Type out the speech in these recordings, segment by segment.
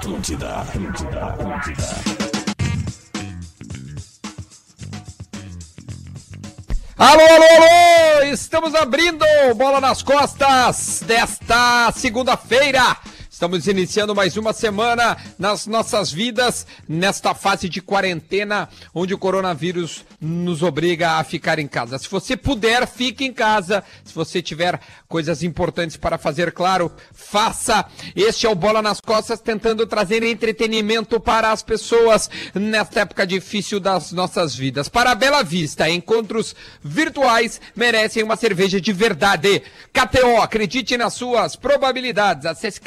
Atlântida, Atlântida, Atlântida. Alô, alô, alô! Estamos abrindo bola nas costas desta segunda-feira. Estamos iniciando mais uma semana nas nossas vidas, nesta fase de quarentena, onde o coronavírus nos obriga a ficar em casa. Se você puder, fique em casa. Se você tiver coisas importantes para fazer, claro, faça. Este é o Bola nas Costas, tentando trazer entretenimento para as pessoas nesta época difícil das nossas vidas. Para a Bela Vista, encontros virtuais merecem uma cerveja de verdade. KTO, acredite nas suas probabilidades. Acesse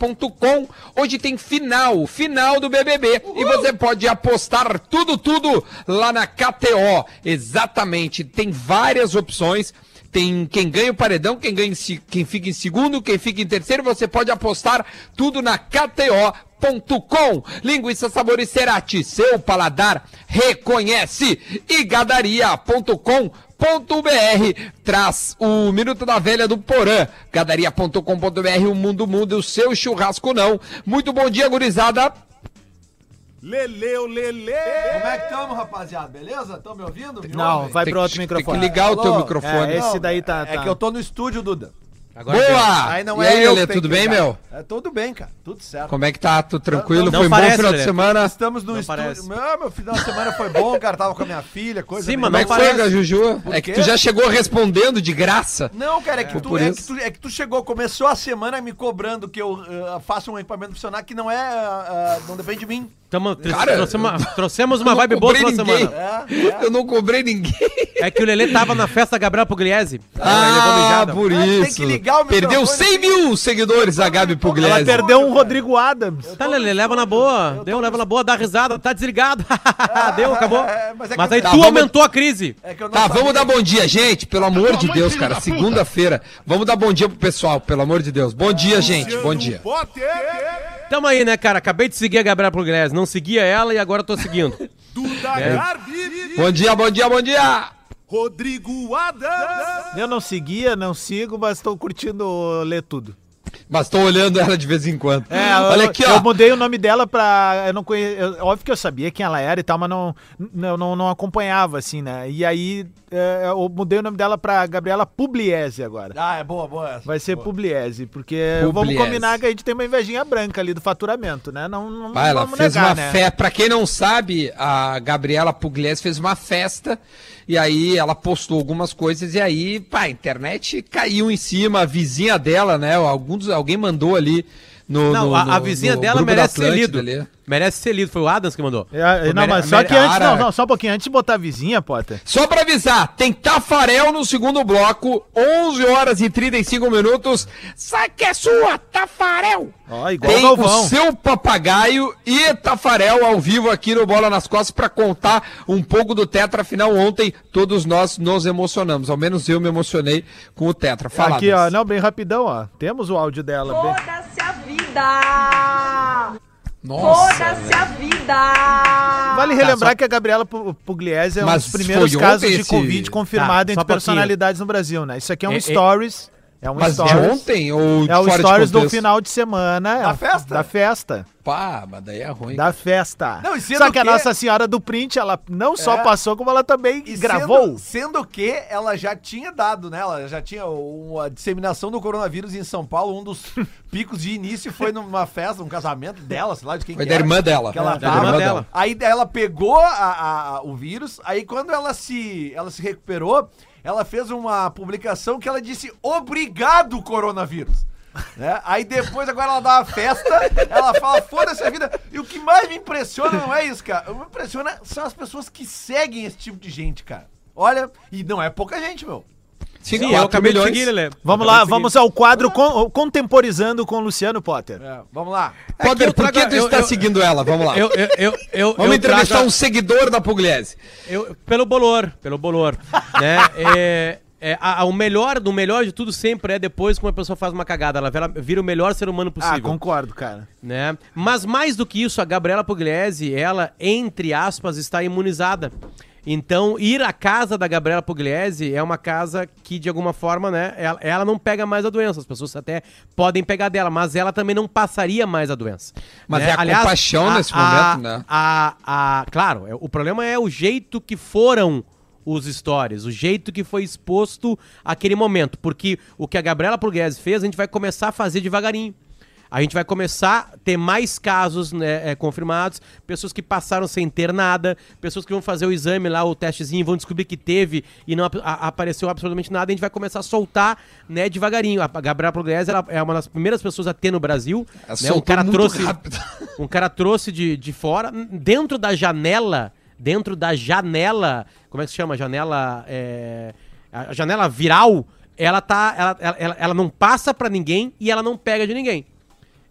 KTO.com. Hoje tem final, final do BBB. E você pode apostar tudo, tudo lá na KTO. Exatamente. Tem várias opções. Tem quem ganha o paredão, quem, ganha, quem fica em segundo, quem fica em terceiro. Você pode apostar tudo na KTO.com. Linguiça Sabores Cerati, seu paladar reconhece. E gadaria.com gadaria.com.br traz o Minuto da Velha do Porã. Gadaria.com.br, o mundo muda, o seu churrasco não. Muito bom dia, gurizada. Leleu, Lele! Como é que estamos, rapaziada? Beleza? Estão me ouvindo? Me Não, ouvem? vai Tem pro que- outro Tem microfone. que ligar o teu microfone. É, esse daí tá- É tá. que eu tô no estúdio, Duda. Boa! Aí não e é aí, Lelê, que tudo que bem, ligar. meu? É, tudo bem, cara. Tudo certo. Como é que tá? Tudo tranquilo? Não Foi um bom parece, final de semana? Estamos no Não estúdio. parece. Meu, meu final de semana foi bom, cara. Tava com a minha filha, coisa Sim, mas Como é não que foi? Por É que tu já chegou respondendo de graça. Não, cara, é que, É. tu, Por é, que tu, é que tu chegou, começou a semana me cobrando que eu eh, faça um equipamento funcionar que não é. ah, não depende de mim. Tamo, Cara, trouxemos, trouxemos uma eu não vibe boa ninguém. semana. É, é. Eu não cobrei ninguém. É que o Lelê tava na festa Gabriel Pugliese. Ah, por Ah, tem isso. que ligar o Perdeu microfone 100 mil seguidores a Gabi Ela Pugliese. perdeu um Rodrigo Adams. Tá, Lelê, leva na boa. Deu, leva na boa, dá risada, tá desligado. Deu, acabou. é, mas é aí Tá, tu vamos- aumentou a crise. É Tá, vamos dar bom dia, gente. Pelo amor de Deus, cara. Segunda-feira. Vamos dar bom dia pro pessoal, pelo amor de Deus. Bom dia, gente. Bom dia. Tamo aí, né, cara? Acabei de seguir a Gabriela Pugliese. Não seguia ela e agora tô seguindo. Duda É. Bom dia, bom dia, bom dia. Rodrigo Adams! Eu não seguia, não sigo, mas estou curtindo ler tudo. Mas tô olhando ela de vez em quando. É, Olha eu, aqui, eu ó. mudei o nome dela pra. Eu não conhe... eu- óbvio que eu sabia quem ela era e tal, mas não, não, não, não acompanhava, assim, né? E aí é, eu mudei o nome dela pra Gabriela Pugliese agora. Ah, é boa, boa essa. Vai ser boa. Pugliese, porque vamos Pugliese. combinar que a gente tem uma invejinha branca ali do faturamento, né? Não, não Vai, ela vamos fez negar, uma né? festa. Pra quem não sabe, a Gabriela Pugliese fez uma festa e aí ela postou algumas coisas e aí, pá, a internet caiu em cima, a vizinha dela, né? Alguns, alguém mandou ali no. Não, no- a, a vizinha no dela merece ser lido. ali. Merece ser lido. Foi o Adams que mandou. É, Foi não, mere- mas só que antes, não, não, só um pouquinho, antes de botar a vizinha, Potter. Só pra avisar, tem Tafarel no segundo bloco, 11 horas e 35 minutos. Saque é sua, Tafarel! Ó, igual Tem o Galvão. o seu papagaio e Tafarel ao vivo aqui no Bola nas Costas pra contar um pouco do Tetra. Afinal, ontem todos nós nos emocionamos. Ao menos eu me emocionei com o Tetra. Fala, Aqui, ó, não, bem rapidão, ó. Temos o áudio dela. Foda-se vida! Nossa, Foda-se a vida! Vale Tá, relembrar só- que a Gabriela Pu- Pugliese é um dos primeiros casos de esse- Covid confirmado Tá, entre um pouquinho. personalidades no Brasil, né? Isso aqui é um É- é- stories. É um Mas de stories. ontem ou É o de stories do final de semana. é Da festa? Da festa. Pá, mas daí é ruim. Da festa. Não, e sendo Só que a que- Nossa Senhora do Print, ela não só É. passou, como ela também E gravou. Sendo, sendo que ela já tinha dado, né? Ela já tinha a disseminação do coronavírus em São Paulo. Um dos picos de início foi numa festa, um casamento dela, sei lá de quem Foi que da era, irmã dela. Que ela É, da irmã dela. Aí ela pegou a- a- o vírus, aí quando ela se, ela se recuperou, ela fez uma publicação que ela disse obrigado coronavírus. Né? Aí depois, agora ela dá uma festa, ela fala, foda-se a vida. E o que mais me impressiona não é isso, cara. O que me impressiona são as pessoas que seguem esse tipo de gente, cara. Olha, e não é pouca gente, meu. Sim, Sim, eu quatro acabei milhões. de seguir, Lelê. Vamos lá, vamos ao quadro con- Contemporizando com Luciano Potter. É, vamos lá. Potter, eu por que tu eu- está eu- seguindo ela? Vamos lá. Eu, eu, eu, eu, Vamos eu entrevistar trago- um seguidor da Pugliese. Eu, pelo bolor, pelo bolor, né? É, é, a- a- o melhor, do melhor de tudo sempre é depois que uma pessoa faz uma cagada, ela vira, vira o melhor ser humano Ah, possível, concordo, cara. né? Mas mais do que isso, a Gabriela Pugliese, ela, entre aspas, está imunizada. Então, ir à casa da Gabriela Pugliese é uma casa que, de alguma forma, né, ela, ela não pega mais a doença. As pessoas até podem pegar dela, mas ela também não passaria mais a doença. Mas né? é a compaixão nesse momento, né? A, a, claro, é- o problema é o jeito que foram os stories, o jeito que foi exposto aquele momento. Porque o que a Gabriela Pugliese fez, a gente vai começar a fazer devagarinho. A gente vai começar a ter mais casos né, é, confirmados, pessoas que passaram sem ter nada, pessoas que vão fazer o exame lá, o testezinho, vão descobrir que teve e não ap- apareceu absolutamente nada, a gente vai começar a soltar né, devagarinho. A Gabriela Pugliese ela é uma das primeiras pessoas a ter no Brasil. Né, um cara trouxe rápido. um cara trouxe de, de fora, dentro da janela, dentro da janela, como é que se chama? Janela, é, a janela viral, ela tá, ela, ela, ela- ela não passa pra ninguém e ela não pega de ninguém.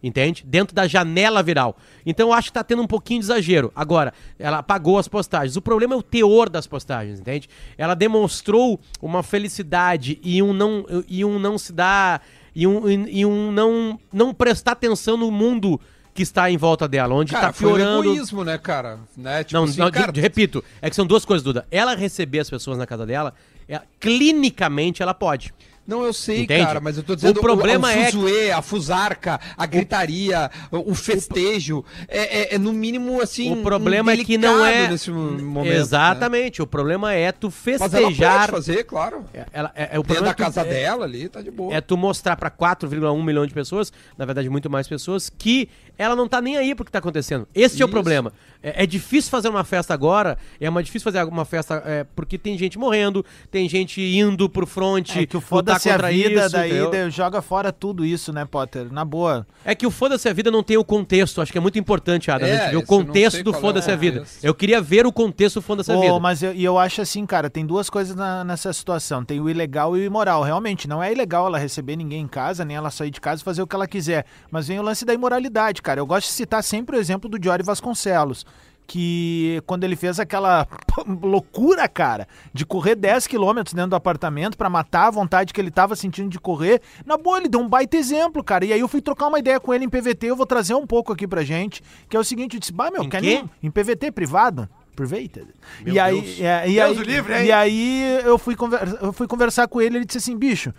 Entende? Dentro da janela viral. Então eu acho que tá tendo um pouquinho de exagero. Agora, ela apagou as postagens. O problema é o teor das postagens, entende? Ela demonstrou uma felicidade e um não, e um não se dar. E um, e um não, não prestar atenção no mundo que está em volta dela, onde Cara, tá foi piorando. egoísmo, né, cara? Né? Tipo Não, assim, não, cara, repito, é que são duas coisas, Duda. Ela receber as pessoas na casa dela, é- clinicamente ela pode. Não, eu sei, Entende? cara, mas eu tô dizendo O problema o, é- fuzuê, a fusarca, a gritaria, o, o festejo, é, é- é no mínimo assim. O problema um é que não é. nesse momento. né? Exatamente. O problema é tu Mas ela festejar. pode fazer, claro. É- ela- é, é o problema da é tu- casa é- dela ali, tá de boa. É tu mostrar pra 4,1 milhões de pessoas, na verdade muito mais pessoas, que ela não tá nem aí pro que tá acontecendo. Esse é o Isso. problema. É, é difícil fazer uma festa agora, é uma difícil fazer uma festa é, porque tem gente morrendo, tem gente indo pro fronte, É que o foda-se a vida, isso, daí entendeu? joga fora tudo isso, né, Potter? Na boa. É que o Foda-se a Vida não tem o contexto. Acho que é muito importante, Adam, É, a gente ver o isso contexto do é Foda-se a Vida. Eu queria ver o contexto do Foda-se a Vida. mas eu, e eu acho assim, cara, tem duas coisas na- nessa situação. Tem o ilegal e o imoral. Realmente, não é ilegal ela receber ninguém em casa, nem ela sair de casa e fazer o que ela quiser. Mas vem o lance da imoralidade, cara. Eu gosto de citar sempre o exemplo do Jory Vasconcelos. Que quando ele fez aquela loucura, cara, de correr 10 quilômetros dentro do apartamento pra matar a vontade que ele tava sentindo de correr, na boa, ele deu um baita exemplo, cara. E aí eu fui trocar uma ideia com ele em PVT, eu vou trazer um pouco aqui pra gente, que é o seguinte, eu disse, bah, meu, Em quer quê? em PVT privado? Privated. Meu e aí, Deus. é, e Deus aí, livre, hein? e aí eu fui, eu fui conversar com ele, ele disse assim, bicho,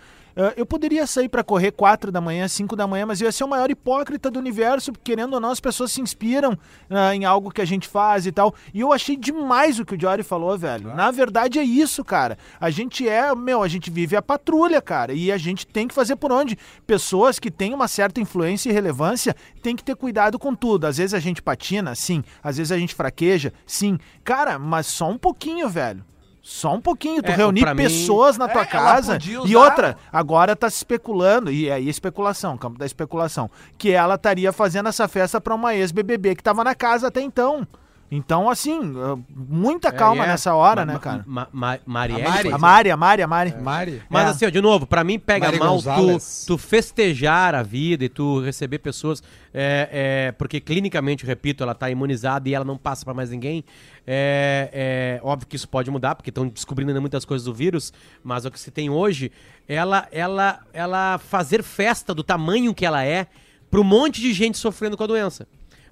eu poderia sair pra correr 4 da manhã, 5 da manhã, mas eu ia ser o maior hipócrita do universo, querendo ou não, as pessoas se inspiram ah, em algo que a gente faz e tal. E eu achei demais o que o Jory falou, velho. Na verdade é isso, cara. A gente é, meu, a gente vive a patrulha, cara, e a gente tem que fazer por onde. Pessoas que têm uma certa influência e relevância tem que ter cuidado com tudo. Às vezes a gente patina, sim. Às vezes a gente fraqueja, sim. Cara, mas só um pouquinho, velho. Só um pouquinho. Tu É, reunir pra mim- pessoas na tua É, casa. E outra, agora tá se especulando, e aí é especulação, campo da especulação, que ela estaria fazendo essa festa pra uma ex-BBB que tava na casa até então. Então, assim, ah, muita calma É, é. nessa hora, Ma- né, cara? Ma, ma, Marielle, A Mari. A? Mari, a Mari, a Mari. Mari. Mas É. assim, ó, de novo, pra mim pega Mari mal tu, tu festejar a vida e tu receber pessoas, é, é, porque clinicamente, repito, ela tá imunizada e ela não passa pra mais ninguém. É, é óbvio que isso pode mudar, porque estão descobrindo ainda muitas coisas do vírus, mas o que se tem hoje, ela, ela, ela fazer festa do tamanho que ela é pra um monte de gente sofrendo com a doença.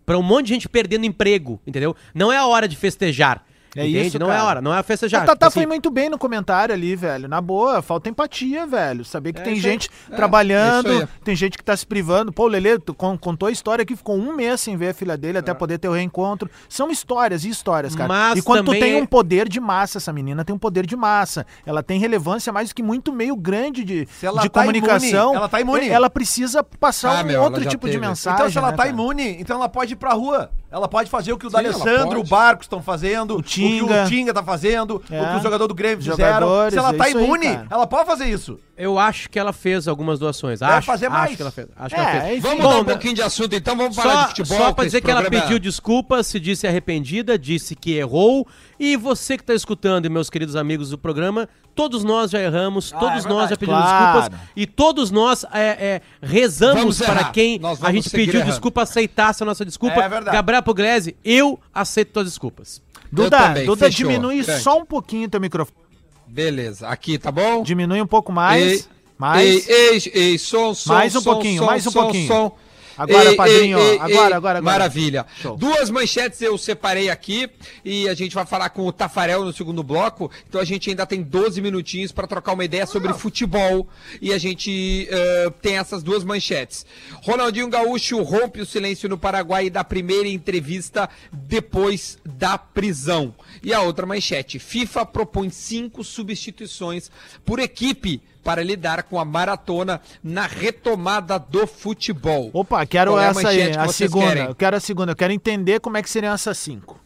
Pra um monte de gente perdendo emprego, entendeu? Não é a hora de festejar. É entende? isso, não é hora, não é a festejar. A Tatá Tipo foi assim, muito bem no comentário ali, velho. Na boa, falta empatia, velho. Saber que É tem gente É, trabalhando, isso aí. tem gente que tá se privando. Pô, o Lelê contou a história que ficou um mês sem ver a filha dele até poder ter o reencontro. São histórias e histórias, cara. Mas e quando tu tem é- um poder de massa, essa menina tem um poder de massa. Ela tem relevância mais do que muito meio grande de, de tá comunicação. imune, ela tá imune. Ela precisa passar Ah, um meu, outro tipo de teve. mensagem. Então, se ela né, tá cara? imune, então ela pode ir pra rua. Ela pode fazer o que o Sim, D'Alessandro, o. Barcos estão fazendo, o, que Tinga. o Tinga tá fazendo, É. o que o jogador do Grêmio fizeram. Se ela é tá aí, imune, cara. ela pode fazer isso. Eu acho que ela fez algumas doações. Deve acho, fazer acho mais. que ela fez. Acho É, que ela fez. enfim. Vamos Bom, mudar um né? pouquinho de assunto, então vamos falar Só, de futebol. só pra dizer que ela programa- pediu desculpas, se disse arrependida, disse que errou. E você que tá escutando, e meus queridos amigos do programa, todos nós já erramos, todos é nós já pedimos Claro. desculpas. E todos nós é, é, rezamos para quem a gente pediu errando. desculpa, aceitasse a nossa desculpa. É verdade. Gabriel Pugliese, eu aceito tuas desculpas. Duda, Duda diminui Grande. só um pouquinho teu microfone. Beleza, aqui tá bom? Diminui um pouco mais. Ei, mais. Ei, ei, ei, som, som, Mais um som, pouquinho, som, mais um som, pouquinho. som. Agora, Ei, padrinho, ei, agora, ei, agora, agora. Maravilha. Show. Duas manchetes eu separei aqui e a gente vai falar com o Tafarel no segundo bloco. Então a gente ainda tem 12 minutinhos para trocar uma ideia sobre futebol e a gente eh, tem essas duas manchetes. Ronaldinho Gaúcho rompe o silêncio no Paraguai da primeira entrevista depois da prisão. E a outra manchete: FIFA propõe cinco substituições por equipe para lidar com a maratona na retomada do futebol. Opa, quero é a essa aí, a segunda. querem? Eu quero a segunda. Eu quero entender como é que seriam essas cinco.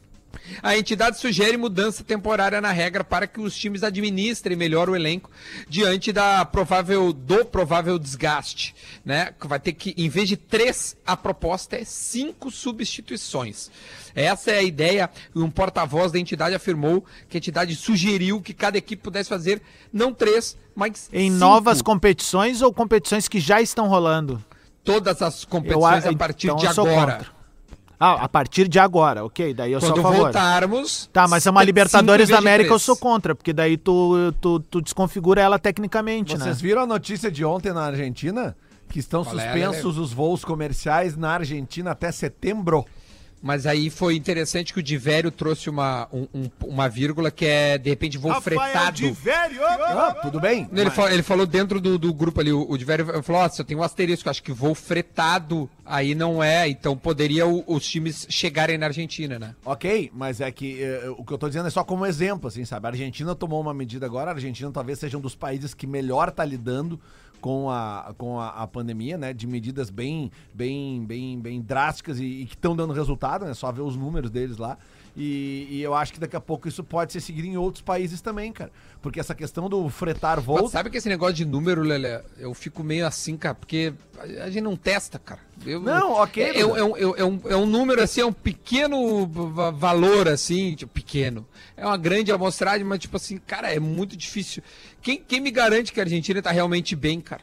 A entidade sugere mudança temporária na regra para que os times administrem melhor o elenco diante da provável do provável desgaste, né? Vai ter que, em vez de três, a proposta é cinco substituições. Essa é a ideia. Um porta-voz da entidade afirmou que a entidade sugeriu que cada equipe pudesse fazer não três, mas Em cinco. novas competições ou competições que já estão rolando? todas as Eu competições a- a partir então de eu agora. contra. Ah, a partir de agora, ok. Daí eu sou Quando a favor. voltarmos. Tá, mas é uma Libertadores da América, eu sou contra, porque daí tu, tu, tu desconfigura ela tecnicamente, Vocês né? viram a notícia de ontem na Argentina? Que estão Qual é, suspensos os voos comerciais na Argentina até setembro. Mas aí foi interessante que o Divério trouxe uma, um- um- uma vírgula que é, de repente, voo fretado. de velho. Ah, tudo bem. Ele, mas- falou, ele falou dentro do, do grupo ali, o, o Divério falou, ó, eu tenho um asterisco, acho que voo fretado aí não é, então poderia o- os times chegarem na Argentina, né? Ok, mas é que eh, o que eu tô dizendo é só como exemplo, assim, sabe? A Argentina tomou uma medida agora, a Argentina talvez seja um dos países que melhor tá lidando com a, com a, a pandemia, né? De medidas bem, bem, bem, bem drásticas e, e que estão dando resultado, né? Só ver os números deles lá. E, e eu acho que daqui a pouco isso pode ser seguido em outros países também, cara. Porque essa questão do fretar Mas voo. sabe que esse negócio de número, Lelé, eu fico meio assim, cara, porque a, gente não testa, cara. Eu- Não, ok, É, é, um- é um, é um- é um- é um número, assim, é um pequeno va- valor, assim, tipo, pequeno. É uma grande amostragem, mas, tipo assim, cara, é muito difícil. Quem, quem me garante que a Argentina tá realmente bem, cara?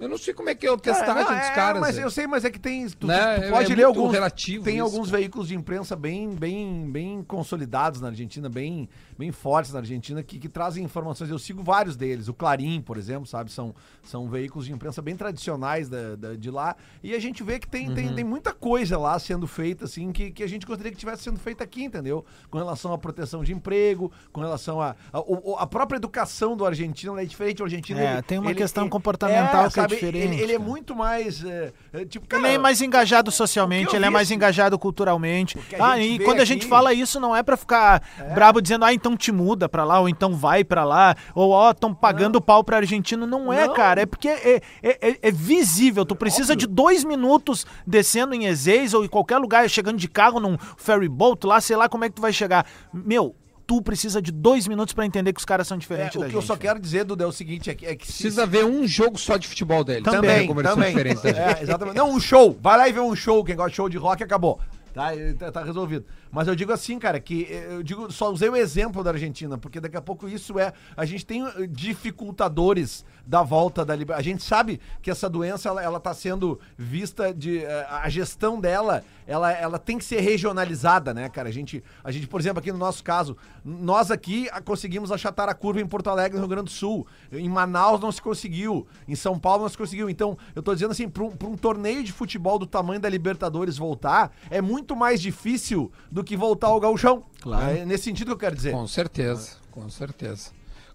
Eu não sei como é que é a testagem não, dos é, caras. Mas velho. eu sei, mas é que tem. Tu, Né? tu É- pode é ler alguns. relativo tem isso, alguns cara. veículos de imprensa bem, bem, bem consolidados na Argentina, bem, bem fortes na Argentina, que, que trazem informações. Eu sigo vários deles. O Clarim, por exemplo, sabe? São, são veículos de imprensa bem tradicionais da, da- de lá. E a gente vê que tem, Uhum. tem, tem muita coisa lá sendo feita, assim, que, que a gente gostaria que tivesse sendo feita aqui, entendeu? Com relação à proteção de emprego, com relação a. A, o- a própria educação do argentino ela é diferente. O argentino. É, ele- tem uma ele- questão ele- comportamental que é sabe? diferente, Ele, ele é muito mais. é, é, tipo, cara, Ele é mais engajado socialmente, ele é mais assim, engajado culturalmente. a Ah, e quando a aqui- gente fala isso, não é pra ficar brabo dizendo, ah, então te muda pra lá, ou então vai pra lá, ou ó, estão pagando pau pra argentino. Não é, Não. cara, é porque é, é, é- é visível. Tu precisa de dois minutos descendo em Ezeis ou em qualquer lugar, chegando de carro num ferry boat lá, sei lá como é que tu vai chegar. Meu, tu precisa de dois minutos pra entender que os caras são É, diferentes o da que gente. eu só quero dizer, Duda, é o seguinte: é que, é que se- Precisa ver um jogo só de futebol dele. Também, também. gente. É, exatamente. Não, um show. Vai lá e vê um show. Quem gosta de show de rock acabou. Tá, tá, tá resolvido. Mas eu digo assim, cara, que eh, eu digo, só usei o exemplo da Argentina, porque daqui a pouco isso é. A gente tem eh, dificultadores da volta da liberdade. A gente sabe que essa doença ela, ela tá sendo vista de. eh, a gestão dela, ela, ela tem que ser regionalizada, né, cara? A gente, a gente, por exemplo, aqui no nosso caso, nós aqui ah, conseguimos achatar a curva em Porto Alegre, no Rio Grande do Sul. Em Manaus não se conseguiu. Em São Paulo não se conseguiu. Então, eu tô dizendo assim, pra um, pra um torneio de futebol do tamanho da Libertadores voltar, é muito mais difícil do que voltar ao gauchão. Claro. É nesse sentido que eu quero dizer. Com certeza, com certeza.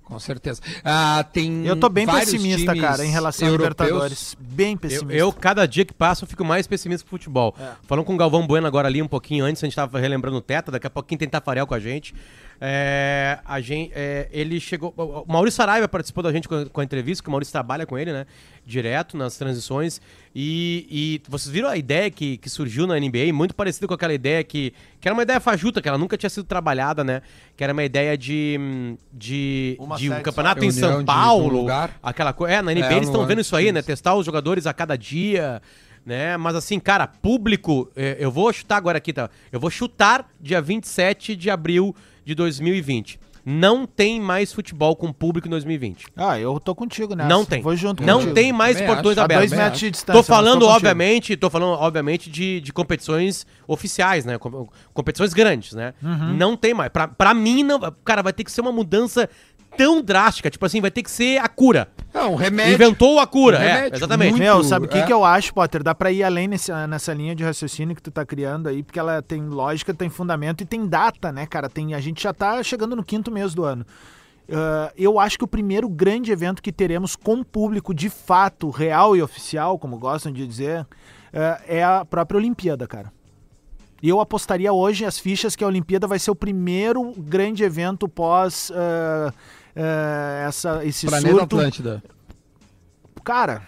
Com certeza. Ah, tem Eu tô bem pessimista, cara, em relação europeus. Libertadores. Bem Eu, pessimista. eu, cada dia que passa, eu fico mais pessimista com o futebol. Falando com o Galvão Bueno agora ali um pouquinho antes, a gente tava relembrando o Teta, daqui a pouquinho tem Tafarel com a gente. É, a gente é, ele chegou. O Maurício Saraiva participou da gente com a, com a entrevista, que o Maurício trabalha com ele, né? Direto nas transições. E, e vocês viram a ideia que, que surgiu na NBA, muito parecida com aquela ideia que. Que era uma ideia fajuta, que ela nunca tinha sido trabalhada, né? Que era uma ideia de. de, de um campeonato em São Paulo. Aquela coisa. É, na NBA É, eles estão vendo isso aí, né? isso. Testar os jogadores a cada dia, né? Mas assim, cara, público, é, eu vou chutar agora aqui, tá? Eu vou chutar dia 27 de abril de 2020. Não tem mais futebol com público em 2020. Ah, eu tô contigo nessa. Não tem. Vou junto Não contigo. tem mais Também portões acho. A abertos. dois metros de distância. Tô falando, contigo. obviamente, tô falando, obviamente, de, de competições oficiais, né? Com- Competições grandes, né? Uhum. Não tem mais. Pra, pra mim, não, cara, vai ter que ser uma mudança tão drástica, tipo assim, vai ter que ser a cura. É um remédio. Inventou a cura, Um é, remédio, exatamente. muito- Meu, sabe o que, é. que eu acho, Potter? Dá pra ir além nesse, nessa linha de raciocínio que tu tá criando aí, porque ela tem lógica, tem fundamento e tem data, né, cara? Tem, a gente já tá chegando no quinto mês do ano. Ah, eu acho que o primeiro grande evento que teremos com público de fato, real e oficial, como gostam de dizer, ah, é a própria Olimpíada, cara. E eu apostaria hoje as fichas que a Olimpíada vai ser o primeiro grande evento pós ah, ah, essa, esse Planeta surto. Atlântida. Cara,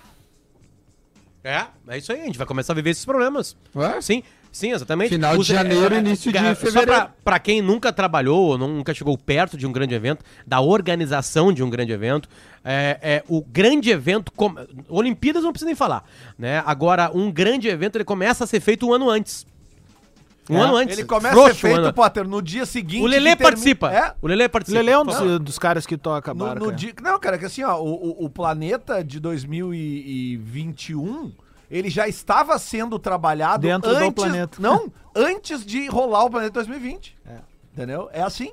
É, é isso aí, a gente vai começar a viver esses problemas. Ué? Sim, sim, exatamente. Final de Os- janeiro, é, é, início de é, fevereiro. Só pra, pra quem nunca trabalhou ou nunca chegou perto de um grande evento, da organização de um grande evento, é, é, o grande evento. com- Olimpíadas não precisa nem falar. Né? Agora, um grande evento ele começa a ser feito um ano antes. Um É, ano antes. Ele começa Frouxo, a ser feito, um Potter, no dia seguinte. O Lelê termi- participa. É. O Lelê participa. Lele é um dos, dos caras que toca a No, barca. no dia, não, cara, que assim, ó, o, o, o planeta de 2021, ele já estava sendo trabalhado Dentro do antes, planeta. Não, antes de rolar o planeta 2020. Entendeu? É assim.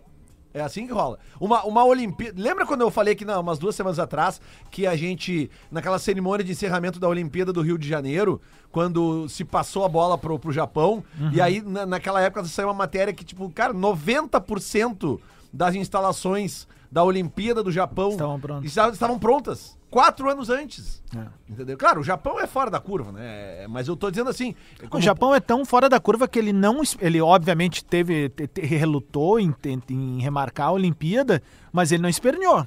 É assim que rola. Uma, uma Olimpíada. Lembra quando eu falei que, não, umas duas semanas atrás, que a gente, naquela cerimônia de encerramento da Olimpíada do Rio de Janeiro, quando se passou a bola pro, pro Japão, e aí na, naquela época saiu uma matéria que, tipo, cara, 90% das instalações da Olimpíada do Japão Estavam prontas. estavam, estavam prontas. Quatro anos antes. É. Entendeu? Claro, o Japão é fora da curva, né? Mas eu tô dizendo assim. O como- Japão é tão fora da curva que ele não. Ele obviamente teve. te- te- relutou em, em- em remarcar a Olimpíada, mas ele não esperneou.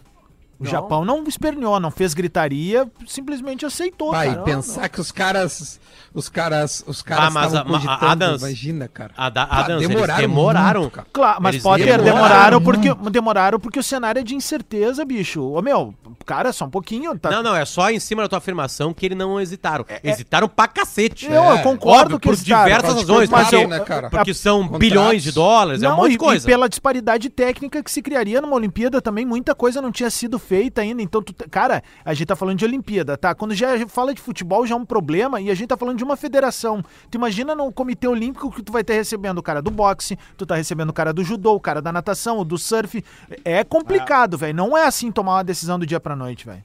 O Não. Japão não esperneou, não fez gritaria, simplesmente aceitou, Vai, cara. pensar que os caras. Os caras. Os caras Ah, mas estavam a- ma- cogitando, Adams- imagina, cara. A da, Ah, Adams, eles demoraram demoraram. muito, cara. Claro, mas Eles Potter, demoraram demoraram, porque, muito. demoraram porque o cenário é de incerteza, bicho. Ô meu, cara, só um pouquinho. Tá... Não, não, é só em cima da tua afirmação que eles não hesitaram. hesitaram pra cacete. Eu, eu É, concordo Óbvio, que por eles estaram. diversas razões. contrato, Porque, né, cara? porque são Contratos. bilhões de dólares, é um Não, monte e, de coisa. e pela disparidade técnica que se criaria numa Olimpíada também, muita coisa não tinha sido feita ainda. Então, tu cara, a gente tá falando de Olimpíada, tá? Quando já fala de futebol já é um problema e a gente tá falando de uma federação. Tu imagina no Comitê Olímpico que tu vai ter recebendo o cara do boxe, tu tá recebendo o cara do judô, o cara da natação, o do surf. É complicado, velho. Não é assim tomar uma decisão do dia pra noite, velho.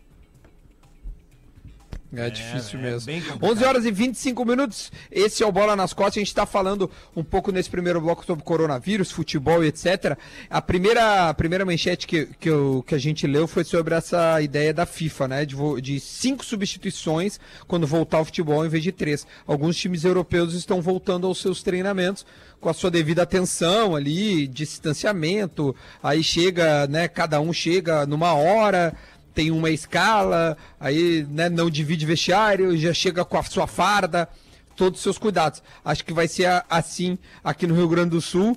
É difícil mesmo. bem complicado. 11 horas e 25 minutos. Esse é o Bola nas Costas. A gente está falando um pouco nesse primeiro bloco sobre coronavírus, futebol e etc. A primeira, a primeira manchete que, que, eu- que a gente leu foi sobre essa ideia da FIFA, né? De, de cinco substituições quando voltar ao futebol em vez de três. Alguns times europeus estão voltando aos seus treinamentos com a sua devida atenção ali, distanciamento. Aí chega, né? Cada um chega numa hora tem uma escala, aí né, não divide vestiário, já chega com a sua farda, todos os seus cuidados. Acho que vai ser assim aqui no Rio Grande do Sul.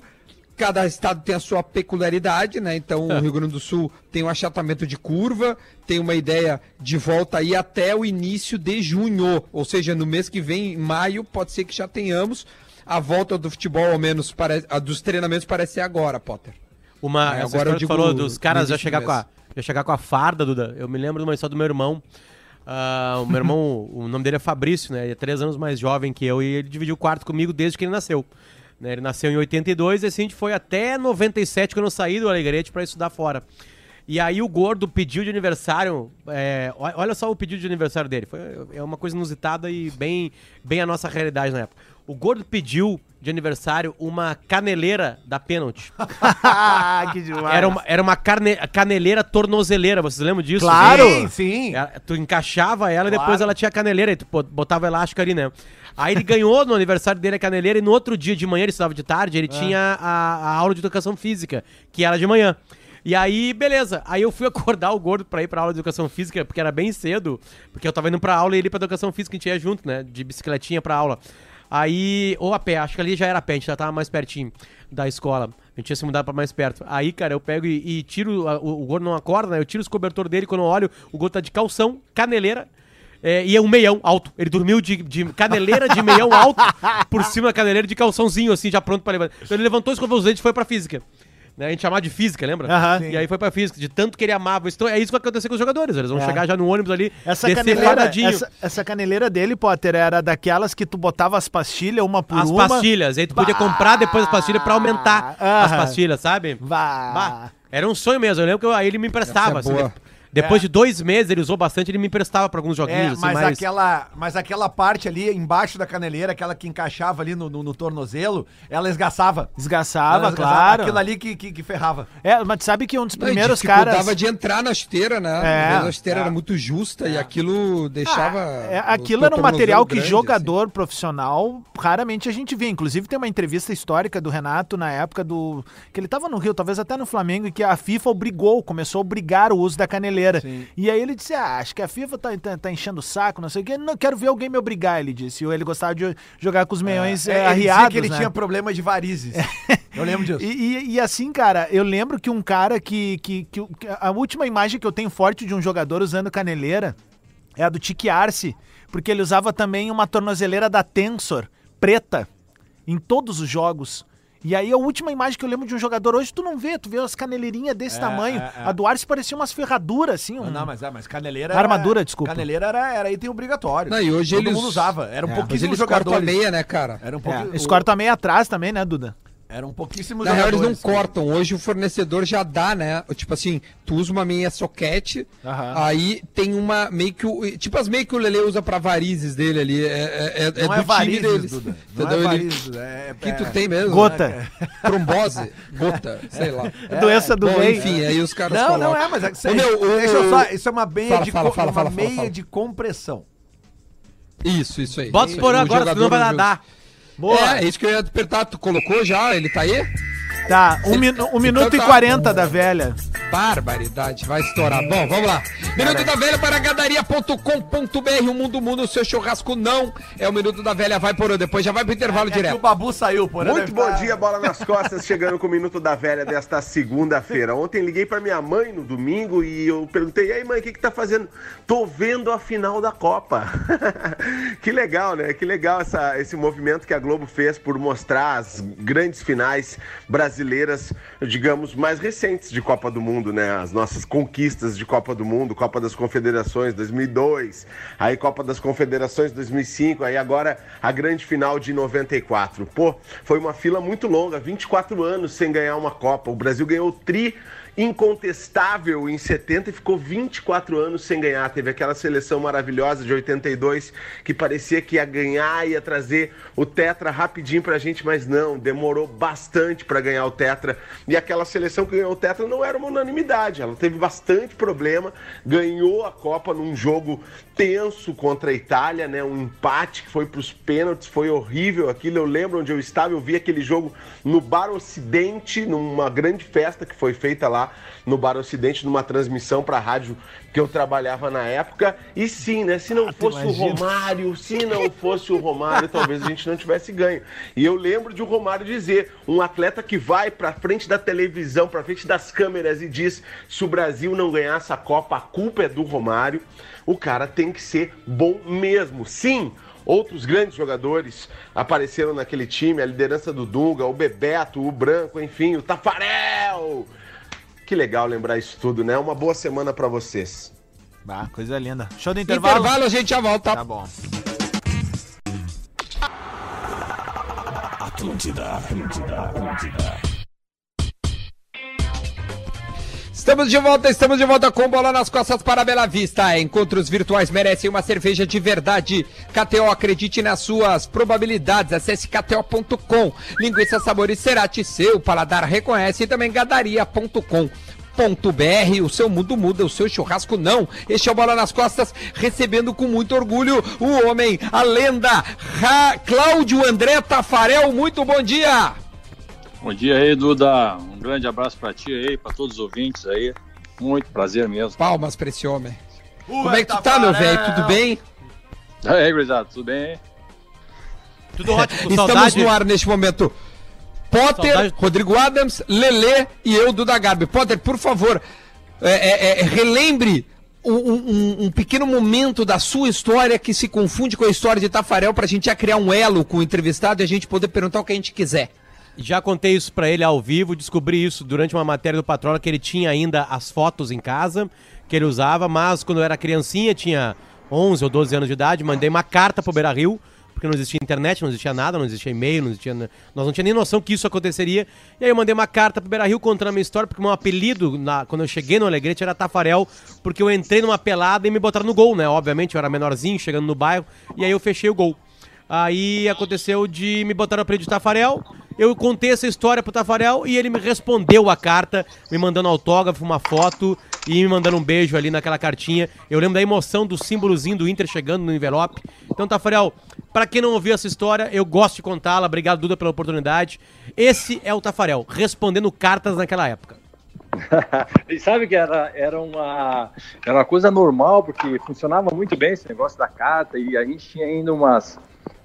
Cada estado tem a sua peculiaridade, né? Então o Rio Grande do Sul tem um achatamento de curva, tem uma ideia de volta aí até o início de junho, ou seja, no mês que vem, em maio, pode ser que já tenhamos a volta do futebol, ao menos parece, a dos treinamentos parece ser agora, Potter. Uma, É, agora eu digo falou dos caras já chegar, com a, já chegar com a farda, Duda. Eu me lembro de uma história do meu irmão. Ah, o meu irmão, o nome dele é Fabrício, né? Ele é três anos mais jovem que eu e ele dividiu o quarto comigo desde que ele nasceu. Né, Ele nasceu em 82 e assim a gente foi até 97 quando eu saí do Alegrete pra estudar fora. E aí o gordo pediu de aniversário. é, olha só o pedido de aniversário dele. Foi, é uma coisa inusitada e bem, bem a nossa realidade na época. O gordo pediu de aniversário uma caneleira da pênalti. que demais. Era uma, era uma carne, caneleira tornozeleira, vocês lembram disso? Claro. Sim, sim. Ela- tu encaixava ela e depois Claro. ela tinha caneleira, e tu botava elástico ali, né? Aí ele ganhou no aniversário dele a caneleira e no outro dia de manhã, ele estudava de tarde, ele tinha a, a aula de educação física, que era de manhã. E aí, beleza. Aí eu fui acordar o gordo pra ir pra aula de educação física, porque era bem cedo, porque eu tava indo pra aula e ele pra educação física, a gente ia junto, né? De bicicletinha pra aula. Aí, ou a pé, acho que ali já era a pé, a gente já tava mais pertinho da escola. A gente ia se mudar pra mais perto. Aí, cara, eu pego e, e tiro, a- o, o gordo não acorda, né? Eu tiro os cobertor dele, quando eu olho, o gordo tá de calção, caneleira, é, e é um meião alto. Ele dormiu de, de caneleira de meião alto por cima da caneleira de calçãozinho, assim, já pronto pra levantar. Então ele levantou, escovou os dentes e foi pra física. Né? A gente chamava de física, lembra? Aham. E aí foi pra física, de tanto que ele amava. Então é isso que vai acontecer com os jogadores. Eles vão É. chegar já no ônibus ali, Essa descer caneleira, essa, essa caneleira dele, Potter, era daquelas que tu botava as pastilhas uma por As uma. pastilhas. Aí tu podia comprar depois as pastilhas pra aumentar Aham. as pastilhas, sabe? Vá. Bah, Era um sonho mesmo. Eu lembro que eu- aí ele me emprestava. Essa é assim, boa. de- depois É. de dois meses, ele usou bastante, ele me emprestava pra alguns É, joguinhos. assim, mas, mais- aquela, mas aquela parte ali embaixo da caneleira, aquela que encaixava ali no, no, no tornozelo, ela esgaçava. Esgaçava, Ela esgaçava. claro. Aquilo ali que, que, que ferrava. É, mas sabe que um dos primeiros caras. de entrar na esteira, né? É, Às vezes a esteira é. era muito justa e aquilo deixava. É, o aquilo era um material que jogador profissional raramente a gente vê. Inclusive tem uma entrevista histórica do Renato na época do que ele tava no Rio, talvez até no Flamengo, e que a FIFA obrigou, começou a obrigar o uso da caneleira. E aí ele disse: "Ah, acho que a FIFA tá, tá, tá enchendo o saco, não sei o quê. Não quero ver alguém me obrigar", ele disse. E ele gostava de jogar com os meiões é, É, arriados, que ele né? tinha problema de varizes. Eu lembro disso. E, e- e assim, cara, eu lembro que um cara que, que, que A última imagem que eu tenho forte de um jogador usando caneleira é a do Tiki Arce, porque ele usava também uma tornozeleira da Tensor, preta, em todos os jogos. E aí a última imagem que eu lembro de um jogador hoje, tu não vê, tu vê as caneleirinhas desse É, tamanho. é, é. A do Arce parecia umas ferraduras, assim. Um... Não, mas, é, mas caneleira. Armadura, desculpa. Caneleira era, era item obrigatório. Não, e hoje Todo eles- mundo usava. Era um É, Mas pouquíssimos eles cortam a jogadores. meia, né, cara? Era um É, pouquinho. eles cortam meio atrás também, né, Duda? Eram pouquíssimos Na real, eles não jogadores. cortam. Hoje o fornecedor já dá, né? Tipo assim, tu usa uma meia soquete, Aham. aí tem uma meio que o. Tipo as meias que o Lele usa pra varizes dele ali. É, é, é Não é, do time varizes, deles. Duda. Não Entendeu? é varizes. É, que tu é- tem mesmo? Gota. né? Trombose? Gota, sei lá. Doença do Bom, bem. enfim, aí os caras Não, não colocam. é, mas é que isso, Ô, meu, o- deixa eu só, isso é uma meia Fala, de fala, fala, uma meia fala. de compressão. Isso, isso aí. Bota porão. O agora, senão não vai jogador dar. É, é isso que eu ia apertar. Tu colocou já? Ele tá aí? Tá, um, minu um minuto e tá- quarenta da velha. Barbaridade, vai estourar. Bom, vamos lá. Minuto da Velha para gadaria.com.br. O mundo mundo, o seu churrasco não. É o Minuto da Velha, vai por depois já vai pro intervalo É que o direto. Babu saiu, por Muito bom dia, bola nas costas, chegando com o Minuto da Velha desta segunda-feira. Ontem liguei pra minha mãe no domingo e eu perguntei: e aí, mãe, o que, que tá fazendo? Tô vendo a final da Copa. que legal, né? Que legal essa, esse movimento que a Globo fez por mostrar as grandes finais brasileiras, digamos, mais recentes de Copa do Mundo, né? As nossas conquistas de Copa do Mundo, Copa das Confederações 2002, aí Copa das Confederações 2005, aí agora a grande final de 94. Pô, foi uma fila muito longa, 24 anos sem ganhar uma Copa. O Brasil ganhou tri incontestável em 70 e ficou 24 anos sem ganhar. Teve aquela seleção maravilhosa de 82 que parecia que ia ganhar, ia trazer o Tetra rapidinho pra gente, mas não, demorou bastante para ganhar o Tetra. E aquela seleção que ganhou o Tetra não era uma unanimidade, ela teve bastante problema, ganhou a Copa num jogo tenso contra a Itália, né? Um empate que foi para os pênaltis, foi horrível aquilo. Eu lembro onde eu estava, eu vi aquele jogo no Bar Ocidente, numa grande festa que foi feita lá no Bar Ocidente, numa transmissão para rádio que eu trabalhava na época. E sim, né? Se não fosse o Romário, se não fosse o Romário, talvez a gente não tivesse ganho. E eu lembro de o Romário dizer, um atleta que vai para frente da televisão, para frente das câmeras e diz: se o Brasil não ganhar essa Copa, a culpa é do Romário. O cara tem que ser bom mesmo. Sim, outros grandes jogadores apareceram naquele time, a liderança do Dunga, o Bebeto, o Branco, enfim, o Tafarel. Que legal lembrar isso tudo, né? Uma boa semana para vocês. Ah, coisa linda. Show do intervalo. Intervalo, a gente já volta. Tá bom. Atlântida, Atlântida, Atlântida. Estamos de volta, estamos de volta com bola nas costas para Bela Vista. Encontros virtuais merecem uma cerveja de verdade. KTO, acredite nas suas probabilidades. Acesse kto.com. Linguiça Sabor e Cerati, seu paladar reconhece e também gadaria.com. .br, o seu mundo muda, o seu churrasco não. Este é o Bola nas Costas, recebendo com muito orgulho o homem, a lenda, Ra Cláudio André Tafarel. Muito bom dia! Bom dia aí, Duda. Um grande abraço pra ti aí, pra todos os ouvintes aí. Muito prazer mesmo. Palmas pra esse homem. Como é que tu tá, meu velho? Tudo bem? Aí, gurizada, tudo bem? Tudo ótimo, Estamos saudade. no ar neste momento. Potter, Saudade. Rodrigo Adams, Lelê e eu, Duda Garbi. Potter, por favor, é, é, é, relembre um, um- um pequeno momento da sua história que se confunde com a história de Tafarel pra gente já criar um elo com o entrevistado e a gente poder perguntar o que a gente quiser. Já contei isso pra ele ao vivo, descobri isso durante uma matéria do Patrola, que ele tinha ainda as fotos em casa, que ele usava, mas quando eu era criancinha, tinha 11 ou 12 anos de idade, mandei uma carta pro Beira-Rio porque não existia internet, não existia nada, não existia e-mail, não existia. Nós não tinha nem noção que isso aconteceria. E aí eu mandei uma carta pro Beira Rio contando a minha história, porque meu apelido, na, quando eu cheguei no Alegrete, era Tafarel, porque eu entrei numa pelada e me botaram no gol, né? Obviamente, eu era menorzinho, chegando no bairro, e aí eu fechei o gol. Aí aconteceu de me botar no apelido de Tafarel. Eu contei essa história pro Tafarel e ele me respondeu a carta, me mandando autógrafo, uma foto e me mandando um beijo ali naquela cartinha. Eu lembro da emoção do símbolozinho do Inter chegando no envelope. Então, Tafarel, pra quem não ouviu essa história, eu gosto de contá-la. Obrigado, Duda, pela oportunidade. Esse é o Tafarel, respondendo cartas naquela época. E sabe que era, era, uma, era uma coisa normal, porque funcionava muito bem esse negócio da carta, e a gente tinha ainda umas,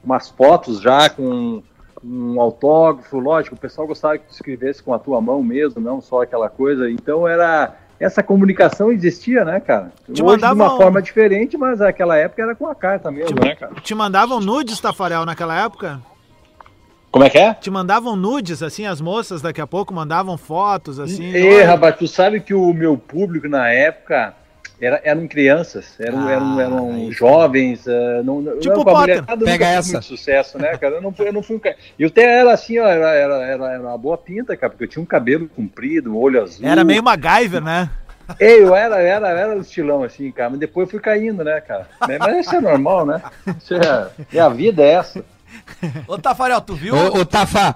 umas fotos já com um autógrafo, lógico, o pessoal gostava que tu escrevesse com a tua mão mesmo, não só aquela coisa, então era... Essa comunicação existia, né, cara? Te Hoje de mandavam- uma forma diferente, mas naquela época era com a carta mesmo, né, cara? Te mandavam nudes, Tafarel, naquela época? Como é que é? Te mandavam nudes, assim, as moças daqui a pouco mandavam fotos, assim. Ei, olha. rapaz, tu sabe que o meu público na época era, eram crianças, eram, Ah, eram, eram jovens, ah, não, Tipo não, a mulherada Pega essa. muito sucesso, né, cara? Eu não, fui- eu não fui um cara. Eu até era assim, ó, era, era, era, uma boa pinta, cara, porque eu tinha um cabelo comprido, um olho azul. Era meio MacGyver, né? Ei, eu era, era, era o estilão assim, cara, mas depois eu fui caindo, né, cara? Mas- isso é normal, né? Isso é, e a vida é essa. Ô, Tafarel, tu viu? Ô, ô Tafa,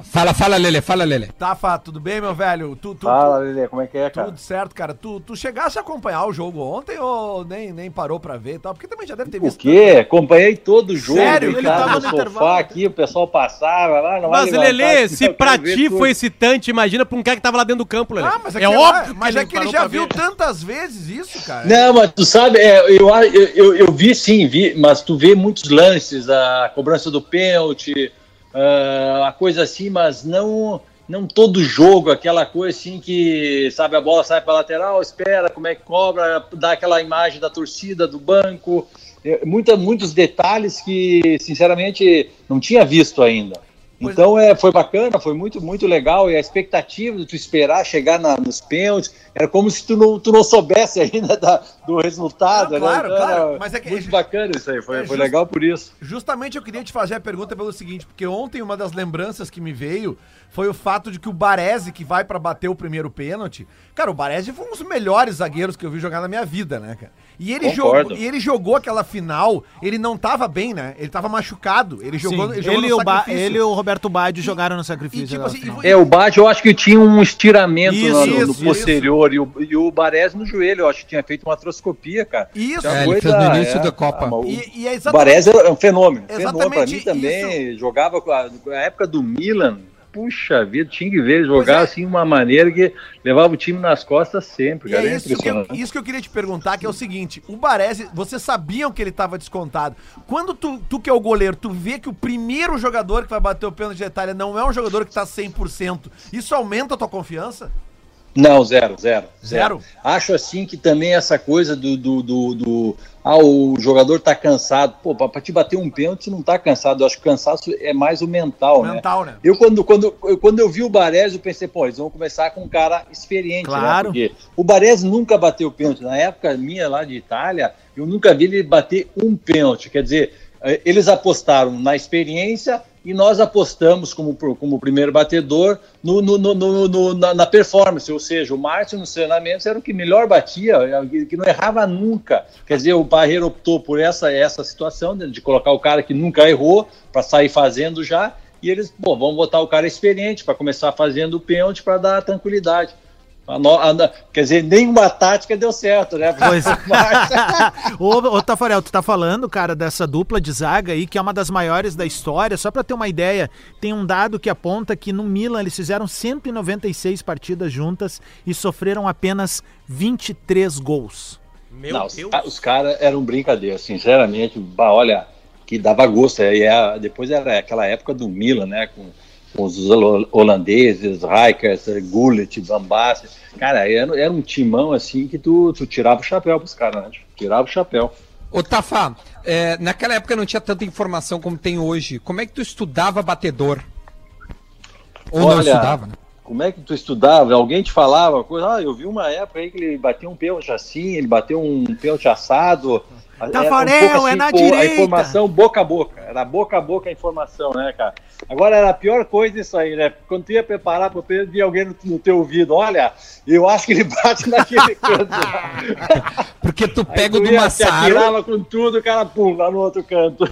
fala, fala, Lele, fala, Lele. Tafa, tudo bem, meu velho? Tu, tu, Fala, Lelê, como é que é, cara? tudo certo, cara. Tu, tu chegasse a acompanhar o jogo ontem ou nem, nem parou pra ver e tal? Porque também já deve ter O visto. quê? Acompanhei todo o jogo, Sério? Ele tava no no sofá intervalo. aqui, o pessoal passava lá, não vai Mas, assim, se pra ti foi excitante, imagina pra um cara que tava lá dentro do campo, Lelê. Ah, mas é, é que, óbvio mas é que ele já pra viu ver. tantas vezes isso, cara. Não, mas tu sabe, é, eu, eu, eu, eu vi sim, vi, mas tu vê muitos lances, a cobrança do pênalti, ah, a coisa assim, mas não não todo jogo, aquela coisa assim que, sabe, a bola sai para lateral, espera, como é que cobra, dá aquela imagem da torcida, do banco, muita, muitos detalhes que, sinceramente, não tinha visto ainda. Então é, foi bacana, foi muito, muito legal. E a expectativa de tu esperar chegar na- nos pênaltis era como se tu não, tu não soubesse ainda da- do resultado. Não, claro, né? Então, claro, mas é que- muito bacana isso aí, foi, é foi just- legal por isso. Justamente eu queria te fazer a pergunta pelo seguinte, porque ontem uma das lembranças que me veio foi o fato de que o Baresi, que vai pra bater o primeiro pênalti, cara, o Baresi foi um dos melhores zagueiros que eu vi jogar na minha vida, né, cara? E ele, Concordo. jogou, e ele jogou aquela final, ele não tava bem, né? Ele tava machucado, ele jogou, Sim, ele jogou ele, no e o ba sacrifício. ele e o Roberto Baggio jogaram no E, sacrifício. tipo assim, final. e- É, o Bate eu acho que tinha um estiramento Isso, no, no isso, posterior e o, e o Baresi no joelho, eu acho que tinha feito uma artroscopia, cara. Isso. É, ele fez no início da Copa. ah, mas o- E, e é O exatamente... Baresi é um fenômeno. fenômeno pra Exatamente mim também. Jogava com a, com a época do Milan. Puxa vida, tinha que ver ele jogar é. assim de uma maneira que levava o time nas costas sempre, E cara. é É isso que, eu, impressionante. isso que eu queria te perguntar, que é o seguinte, o Baresi, vocês sabiam que ele estava descontado. Quando tu, tu que é o goleiro, tu vê que o primeiro jogador que vai bater o pênalti de Itália não é um jogador que tá 100%, isso aumenta a tua confiança? Não, zero, zero, Zero? zero. Acho assim que também essa coisa do. do, do, do- ah, o jogador tá cansado. Pô, pra, pra te bater um pênalti, não tá cansado. Eu acho que o cansaço é mais o mental, né? Mental, né? Eu, quando, quando, eu, quando eu vi o Baresi, eu pensei, pô, eles vão começar com um cara experiente, Claro. né? Porque o Baresi nunca bateu pênalti. Na época minha lá de Itália, eu nunca vi ele bater um pênalti. Quer dizer, eh, eles apostaram na experiência e nós apostamos como, como primeiro batedor no, no- no- na, na performance, ou seja, o Márcio nos treinamentos era o que melhor batia, eh, que não errava nunca. Quer dizer, o Barreiro optou por essa, essa situação de, de colocar o cara que nunca errou para sair fazendo já, e eles, bom, vamos botar o cara experiente para começar fazendo o pênalti para dar tranquilidade. A no- a quer dizer, nenhuma tática deu certo, né? Pois é. Ô, ô, Tafarel, tu tá falando, cara, dessa dupla de zaga aí, que é uma das maiores da história. Só pra ter uma ideia, tem um dado que aponta que no Milan eles fizeram 196 partidas juntas e sofreram apenas 23 gols. Meu Não, os, Deus. ca- os caras eram brincadeira, sinceramente. bah, olha, que dava gosto. E é- depois era aquela época do Milan, né? Com, com os hol- holandeses, Rijkaard, Gullit, Van Basten. Cara, era, era um timão assim que tu, tu tirava o chapéu pros caras, né? Tirava o chapéu. Ô, Tafa, é, naquela época não tinha tanta informação como tem hoje. Como é que tu estudava batedor? Ou não Olha, estudava, né? Como é que tu estudava? Alguém te falava coisa? Ah, eu vi uma época aí que ele bateu um pênalti assim, ele bateu um pênalti assado. Era um Tafarel, pouco é na pô, A direita. informação boca a boca. Era boca a boca a informação, né, cara? Agora era a pior coisa isso aí, né? Quando tu ia preparar pro Pedro, via alguém no, no teu ouvido. Olha, eu acho que ele bate naquele canto. lá." Porque tu Aí pega o tu do ia, se Massaro, atirava com tudo, o cara pum, lá no outro canto.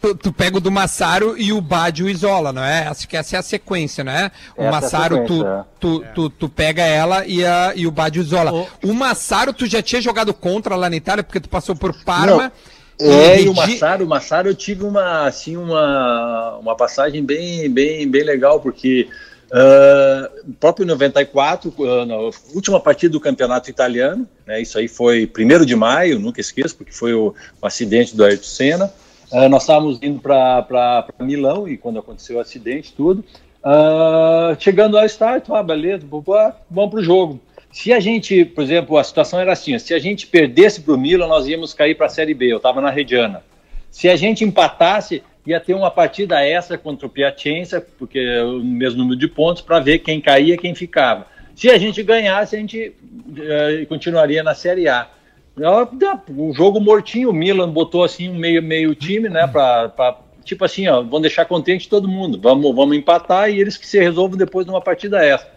tu, tu pega o do Massaro e o Badio isola, não é? Acho que essa é a sequência, não é? O Essa é Massaro, tu, sequência, é. tu, tu, tu pega ela e, a, e o Badio isola. O- O Massaro, tu já tinha jogado contra lá na Itália, porque tu passou por Parma. É, e o Massaro, o Massaro eu tive uma, assim, uma, uma passagem bem, bem, bem legal, porque o próprio 94, ah, na última partida do campeonato italiano, né, isso aí foi 1 de maio, nunca esqueço, porque foi o, o acidente do Ayrton Senna, ah, nós estávamos indo para Milão, e quando aconteceu o acidente, tudo, ah, chegando ao estádio, ah, beleza, vamos para o jogo. Se a gente, por exemplo, a situação era assim: se a gente perdesse para o Milan, nós íamos cair para a Série B. Eu estava na Reggiana. Se a gente empatasse, ia ter uma partida extra contra o Piacenza, porque é o mesmo número de pontos, para ver quem caía quem ficava. Se a gente ganhasse, a gente eh, continuaria na Série A. O jogo mortinho, o Milan botou assim um meio, meio time, né? Pra, pra- tipo assim, ó, vão deixar contente todo mundo. Vamos, vamos empatar e eles que se resolvam depois numa partida extra.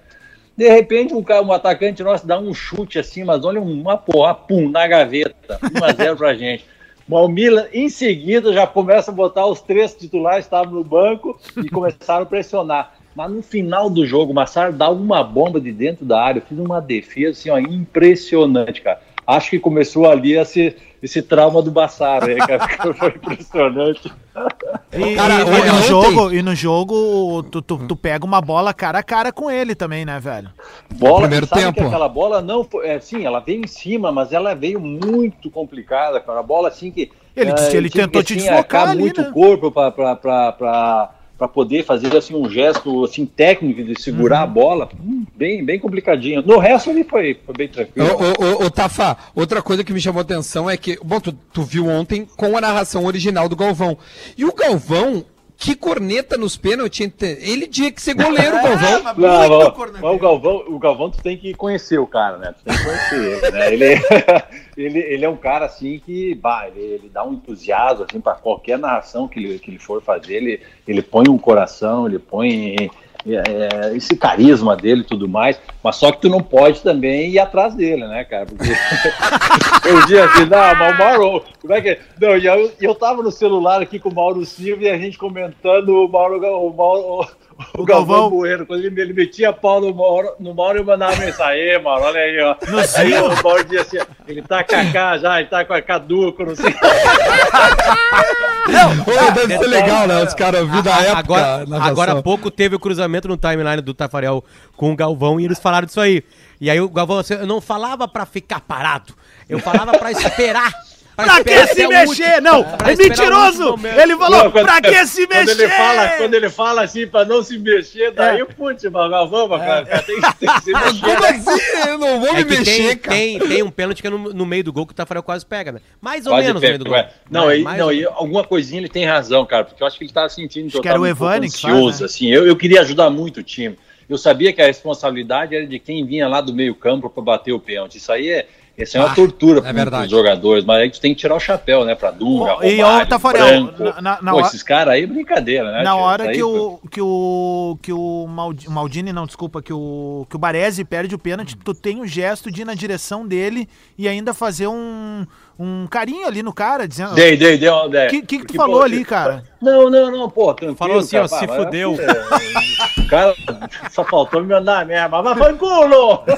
De repente, um, cara, um atacante nosso dá um chute assim, mas olha, uma porra, pum, na gaveta. 1x0 pra gente. O Milan, em seguida, já começa a botar os três titulares que estavam no banco e começaram a pressionar. Mas no final do jogo, o Massaro dá uma bomba de dentro da área. Fiz uma defesa assim, ó, impressionante, cara. Acho que começou ali esse, esse trauma do Massaro, aí, cara. Foi impressionante. E, Cara, e- e no jogo, e no jogo tu, tu, tu pega uma bola cara a cara com ele também, né, velho? Bola, primeiro sabe tempo. que aquela bola não foi, é, sim, ela veio em cima, mas ela veio muito complicada, cara. A bola assim que Ele que ele tinha tentou assim, te desfocar arcar ali, muito né? o corpo para para poder fazer assim um gesto assim técnico de segurar Uhum. a bola, Hum, bem bem complicadinho. No resto ele foi, foi bem tranquilo. Ô, ô, ô, ô, Tafa, outra coisa que me chamou a atenção é que, bom, tu, tu viu ontem com a narração original do Galvão. E o Galvão, que corneta nos pênaltis, ele tinha que ser goleiro, Galvão. mas Não, o Galvão, o Galvão tu tem que conhecer o cara, né? Tu tem que conhecer ele, né? Ele, ele, ele é um cara assim que, bah, ele, ele dá um entusiasmo assim para qualquer narração que ele, que ele for fazer, ele, ele põe um coração, ele põe é, esse carisma dele e tudo mais, mas só que tu não pode também ir atrás dele, né, cara? Porque eu dizia assim, não, mas o Mauro, como é que é? Não, e eu, eu tava no celular aqui com o Mauro Silva e a gente comentando o Mauro, o Mauro, o, O Galvão, Galvão. Bueno, quando ele, ele metia pau no Mauro, no Mauro eu mandava mensagem, aí, Mauro, olha aí, ó. No Aí o Mauro dizia assim, ele tá cacá já, ele tá com a caduco, não sei. Pô, deve ser legal, né? Os caras viram da A- época. agora, agora há pouco teve o cruzamento no timeline do Tafarel com o Galvão e eles falaram disso aí. E aí o Galvão, assim, eu não falava pra ficar parado, eu falava pra esperar. Pra que se mexer? Não, pra é mentiroso! Ele falou, Não, quando- pra que se Quando mexer? ele fala, quando ele fala assim pra não se mexer, daí É. o putz, mas Galvão, mas, cara, tem, tem que se mexer. Como assim? Eu não vou É me mexer, tem, cara. tem, tem um pênalti que é no, no meio do gol que o Tafarel quase pega, né? Mais ou Quase menos no meio pega, do gol. é. Não, e, mais não e alguma coisinha ele tem razão, cara, porque eu acho que ele tá sentindo que eu que era tava o um que faz, ansioso, né? assim. Eu, eu queria ajudar muito o time. Eu sabia que a responsabilidade era de quem vinha lá do meio campo para bater o pênalti. Isso aí é, isso é uma Ah, tortura é para os jogadores, mas aí tu tem que tirar o chapéu, né, pra Dunga, Ô, e, Romário, Tafarel, Branco. na- na- Pô, hora- esses caras aí, brincadeira, né? Na tio? hora que o, que o, que o Maldi- Maldini, não, desculpa, que o, que o Baresi perde o pênalti, tu tem o gesto de ir na direção dele e ainda fazer um, um carinho ali no cara, dizendo... O Dei, dei, dei. uma- dei. que, que, que tu falou pô, ali, cara? Não, não, não, pô, tranquilo. Falou assim, cara, ó, se fudeu. é, O cara só faltou me mandar merda, mas foi culo!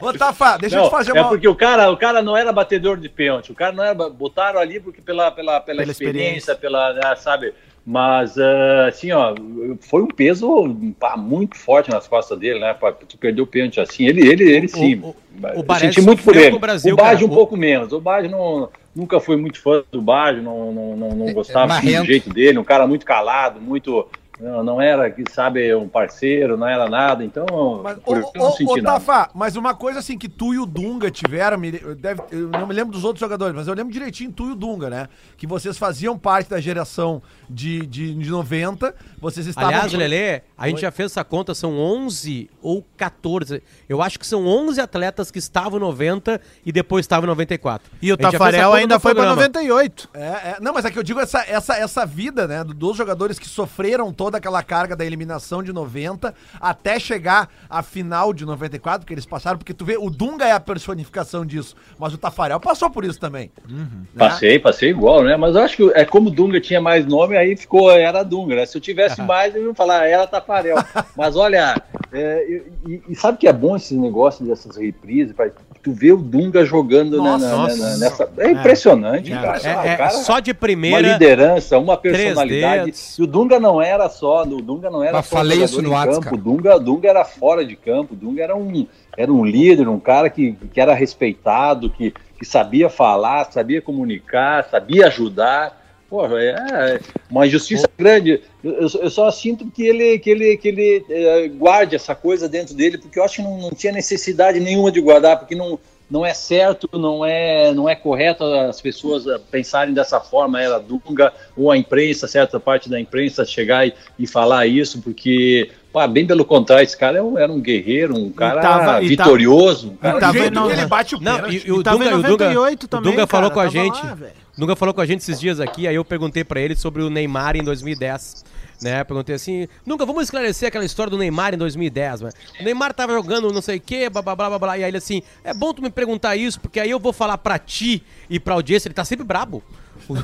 Ô, Tafa, deixa eu Não, te fazer é uma... porque o cara, o cara não era batedor de pênalti, o cara não era, botaram ali porque pela, pela, pela, Pela experiência, pela, né, sabe, mas ah, assim, ó, foi um peso pá, muito forte nas costas dele, né, tu perdeu o pênalti assim, ele, ele, ele sim, o- o Baresi senti muito por ele, o Brasil, o Baggio um O- pouco menos, o Baggio não, nunca fui muito fã do Baggio, não, não, não, não gostava assim, do jeito dele, um cara muito calado, muito Não, não era, que sabe, um parceiro, não era nada, então Mas, por ô, isso eu não ô, senti ô, nada. Tafa, mas uma coisa assim que tu e o Dunga tiveram, me- eu, deve- eu não me lembro dos outros jogadores, mas eu lembro direitinho tu e o Dunga, né? Que vocês faziam parte da geração de, de, de 90, vocês estavam... Aliás, Lelê, a gente Oi? já fez essa conta, são 11 ou 14. Eu acho que são 11 atletas que estavam em 90 e depois estavam em 94. E o gente Tafarel ainda foi pra programa. 98. É, é, não, mas é que eu digo essa, essa, essa vida, né, do- dos jogadores que sofreram toda aquela carga da eliminação de 90 até chegar à final de 94, que eles passaram, porque tu vê, o Dunga é a personificação disso, mas o Tafarel passou por isso também. né? Passei, passei igual, né? Mas eu acho que é como o Dunga tinha mais nome, aí ficou, era Dunga, né? Se eu tivesse mais, eu ia falar, era Tafarel. Mas olha, é, e, e- sabe que é bom esse negócio dessas reprises, tu vê o Dunga jogando Nossa, na- na- nossa. nessa. É impressionante, É, cara. É, Ah, é cara- só de uma primeira. liderança, uma personalidade. E o Dunga não era só, o Dunga não era Mas só falei isso no em Whats, campo. O Dunga, Dunga era fora de campo. O Dunga era um, era um líder, um cara que, que era respeitado, que, que sabia falar, sabia comunicar, sabia ajudar. Pô, é uma injustiça grande. Eu, eu só- sinto que ele, que ele, que ele eh, guarde essa coisa dentro dele, porque eu acho que não, não tinha necessidade nenhuma de guardar, porque não, não é certo, não é, não é correto as pessoas eh, pensarem dessa forma, era Dunga ou a imprensa, certa parte da imprensa chegar e, e falar isso, porque, pá, bem pelo contrário, esse cara era um, guerreiro, um cara tava- e tava- vitorioso, um cara e o jeito não- que ele bate o Não, pênalti. e, e o Dunga, em o Dunga, 98 o também, Dunga falou cara, com a gente. lá, Dunga falou com a gente esses dias aqui, aí eu perguntei pra ele sobre o Neymar em 2010. Né, perguntei assim, nunca vamos esclarecer aquela história do Neymar em 2010, né? O Neymar tava jogando não sei o que, blá blá blá blá blá, e aí ele assim, é bom tu me perguntar isso, porque aí eu vou falar pra ti e pra audiência, ele tá sempre brabo. O,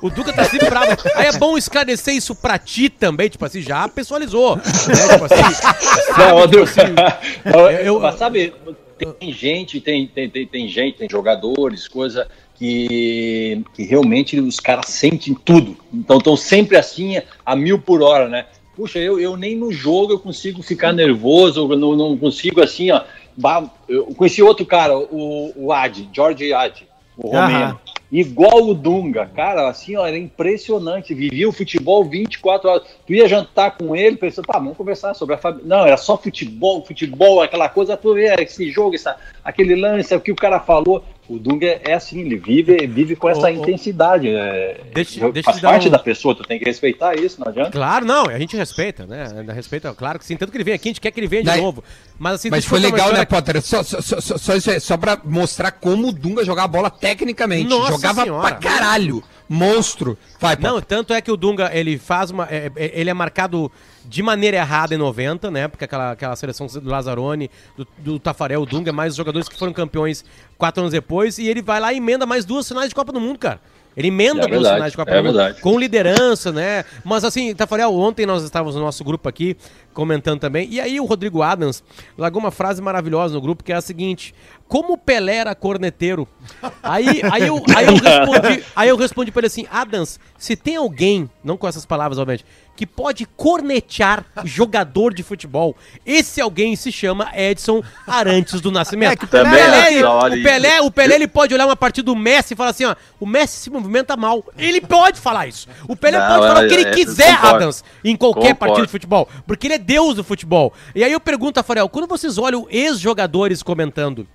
o Duca tá sempre bravo. Aí é bom esclarecer isso pra ti também, tipo assim, já pessoalizou. Né? Tipo assim, Não, ô, Duca, eu- eu- mas sabe, tem gente, tem, tem, tem, tem gente, tem jogadores, coisa que, que realmente os caras sentem tudo. Então estão sempre assim, a mil por hora, né? Puxa, eu, eu nem no jogo eu consigo ficar nervoso, eu não, não consigo assim, ó. Eu conheci outro cara, o, o Ad, George Ad, o Aham. romeno. Igual o Dunga, cara, assim, ó, era impressionante. Vivia o futebol 24 horas. Tu ia jantar com ele, pensando, pá, vamos conversar sobre a família. Não, era só futebol, futebol, aquela coisa, tu vê esse jogo, essa, aquele lance, o que o cara falou. O Dunga é assim, ele vive, vive com essa Ô, ô, intensidade. é, deixa- deixa eu faz parte um- da pessoa, tu tem que respeitar isso, não adianta. Claro, não, a gente respeita, né? Ainda respeita, claro que sim. Tanto que ele vem aqui, a gente quer que ele venha de Daí- novo. Mas assim, Mas foi legal, né, Potter? Só, só, só, só, isso aí, só pra mostrar como o Dunga jogava bola tecnicamente. Nossa Jogava Senhora. pra caralho. Monstro. Vai, Potter. Não, tanto é que o Dunga, ele faz uma. é- é- ele é marcado de maneira errada em 90, né? Porque aquela, aquela seleção do Lazzaroni, do, do Tafarel, o Dunga, é mais os jogadores que foram campeões quatro anos depois, e ele vai lá e emenda mais duas finais de Copa do Mundo, cara. Ele emenda É duas finais de Copa é do Mundo com liderança, né? Mas assim, Tafarel, ontem nós estávamos no nosso grupo aqui comentando também, e aí o Rodrigo Adams largou uma frase maravilhosa no grupo que é a seguinte: Como o Pelé era corneteiro. Aí, aí, eu, aí, eu respondi, aí eu respondi pra ele assim: Adams, se tem alguém, não com essas palavras, obviamente, que pode cornetear jogador de futebol, esse alguém se chama Edson Arantes do Nascimento. É que Pelé- Pelé, Também, ele- olha o Pelé, o Pelé ele pode olhar uma partida do Messi e falar assim: ó, o Messi se movimenta mal. Ele pode falar isso. O Pelé Não, pode falar é, o que ele é, quiser. Adams, em qualquer Concordo. partida de futebol. Porque ele é deus do futebol. E aí eu pergunto Farel, quando vocês olham ex-jogadores comentando,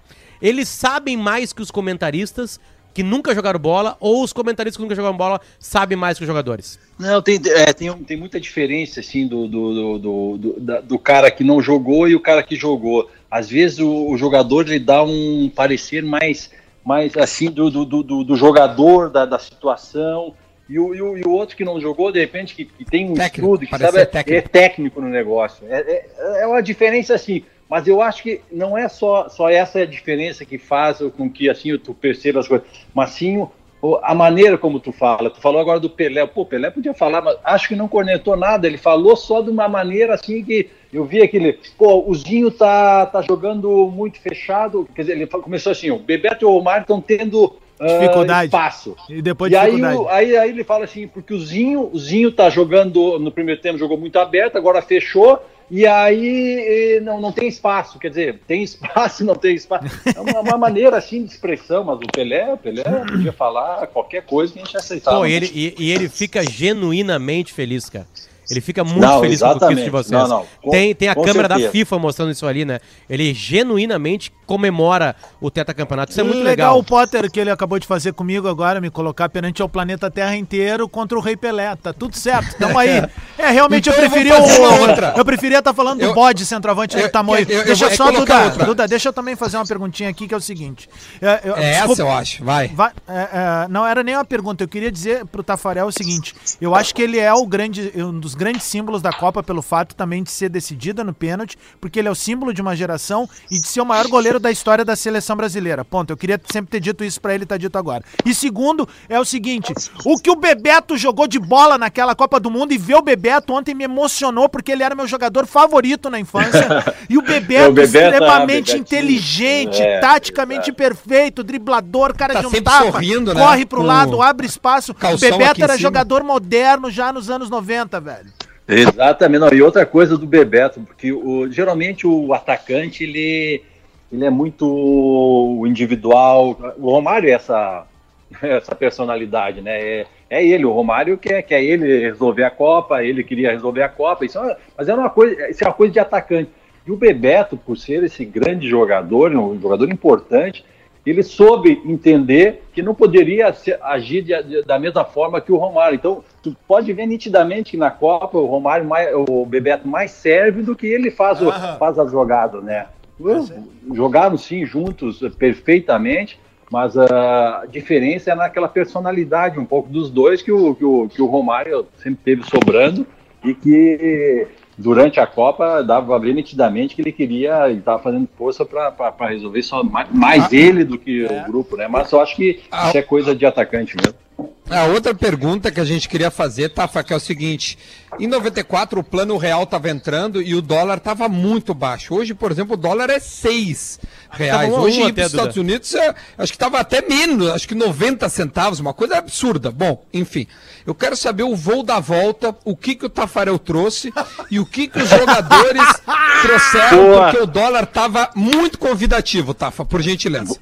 eles sabem mais que os comentaristas que nunca jogaram bola, ou os comentaristas que nunca jogaram bola sabem mais que os jogadores? Não, tem, é, tem, tem muita diferença, assim, do, do, do, do, do- cara que não jogou e o cara que jogou. Às vezes o, o jogador ele dá um parecer mais, mais assim, do, do, do, do- do jogador, da, da situação. E o, e, o, e o outro que não jogou, de repente, que, que tem um Técnico, estudo, que sabe, é- técnico. é técnico no negócio. É, é, é uma diferença assim. Mas eu acho que não é só, só essa a diferença que faz com que assim tu perceba as coisas, mas sim a maneira como tu fala. Tu falou agora do Pelé. Pô, Pelé podia falar, mas acho que não cornetou nada. Ele falou só de uma maneira assim que eu vi aquele. Pô, o Zinho tá, tá jogando muito fechado. Quer dizer, ele começou assim: o Bebeto e o Omar estão tendo Dificuldade. espaço. E depois E aí, dificuldade. o- aí, aí ele fala assim, porque o Zinho, o Zinho tá jogando, no primeiro tempo jogou muito aberto, agora fechou, e aí não, não tem espaço, quer dizer, tem espaço, não tem espaço. É uma, uma maneira assim de expressão, mas o Pelé, o Pelé podia falar qualquer coisa que a gente aceitava. Pô, e ele, e, e ele fica genuinamente feliz, cara. Ele fica muito Não, feliz com o conquista de exatamente. vocês. Não, não, com- tem, tem a câmera da certeza. FIFA mostrando isso ali, né? Ele genuinamente comemora o tetracampeonato. Isso é muito legal legal. o Potter que ele acabou de fazer comigo agora, me colocar perante ao planeta Terra inteiro contra o Rei Pelé. Tá tudo certo, tamo aí. É, realmente Então eu eu preferia uma o. outra. Eu preferia estar falando do Eu- bode centroavante do eu- tamanho. eu- eu deixa vou só, Duda, outra. Duda, deixa eu também fazer uma perguntinha aqui que é o seguinte. É, eu- É desculpa- essa, eu acho. Vai. Va- é, é, não era nem uma pergunta, eu queria dizer pro Tafarel o seguinte: eu acho que ele é o grande, um dos grandes símbolos da Copa pelo fato também de ser decidida no pênalti, porque ele é o símbolo de uma geração e de ser o maior goleiro da história da seleção brasileira. Ponto. Eu queria sempre ter dito isso pra ele, tá dito agora. E segundo, é o seguinte: o que o Bebeto jogou de bola naquela Copa do Mundo e ver o Bebeto ontem me emocionou porque ele era meu jogador favorito na infância. e o Bebeto, É, o Bebeto, ah, extremamente Bebetinho. inteligente, É, taticamente perfeito, driblador, cara Tá de um sempre tapa, sorrindo, né? corre pro Com lado, abre espaço. O Bebeto era jogador moderno já nos anos 90, velho. Exatamente. Não, e outra coisa do Bebeto, porque o, geralmente o atacante ele, ele é muito individual. O Romário é essa, essa personalidade, né? É, é ele, o Romário quer, quer ele resolver a Copa, ele queria resolver a Copa, isso é, mas é uma coisa, isso é uma coisa de atacante. E o Bebeto, por ser esse grande jogador, um jogador importante, ele soube entender que não poderia agir de- de- da mesma forma que o Romário. Então, tu pode ver nitidamente que na Copa o Romário, mais, o Bebeto mais serve do que ele faz, o, faz as jogadas, né? Jogaram sim juntos eh, perfeitamente, mas a diferença é naquela personalidade um pouco dos dois que o, que o, que o Romário sempre teve sobrando e que durante a Copa dava ver nitidamente que ele queria, ele estava fazendo força para resolver só mais, mais ele do que o grupo, né? Mas eu acho que Ah. isso é coisa de atacante mesmo. A outra pergunta que a gente queria fazer, Tafa, que é o seguinte: em 94 o plano real estava entrando e o dólar estava muito baixo. Hoje, por exemplo, o dólar é 6 reais. tava um a Hoje, para os Estados. Unidos, é, acho que estava até menos, acho que 90 centavos, uma coisa absurda. Bom, enfim, eu quero saber o voo da volta, o que, que o Tafarel trouxe e o que, que os jogadores trouxeram, Boa. porque o dólar estava muito convidativo, Tafa, por gentileza.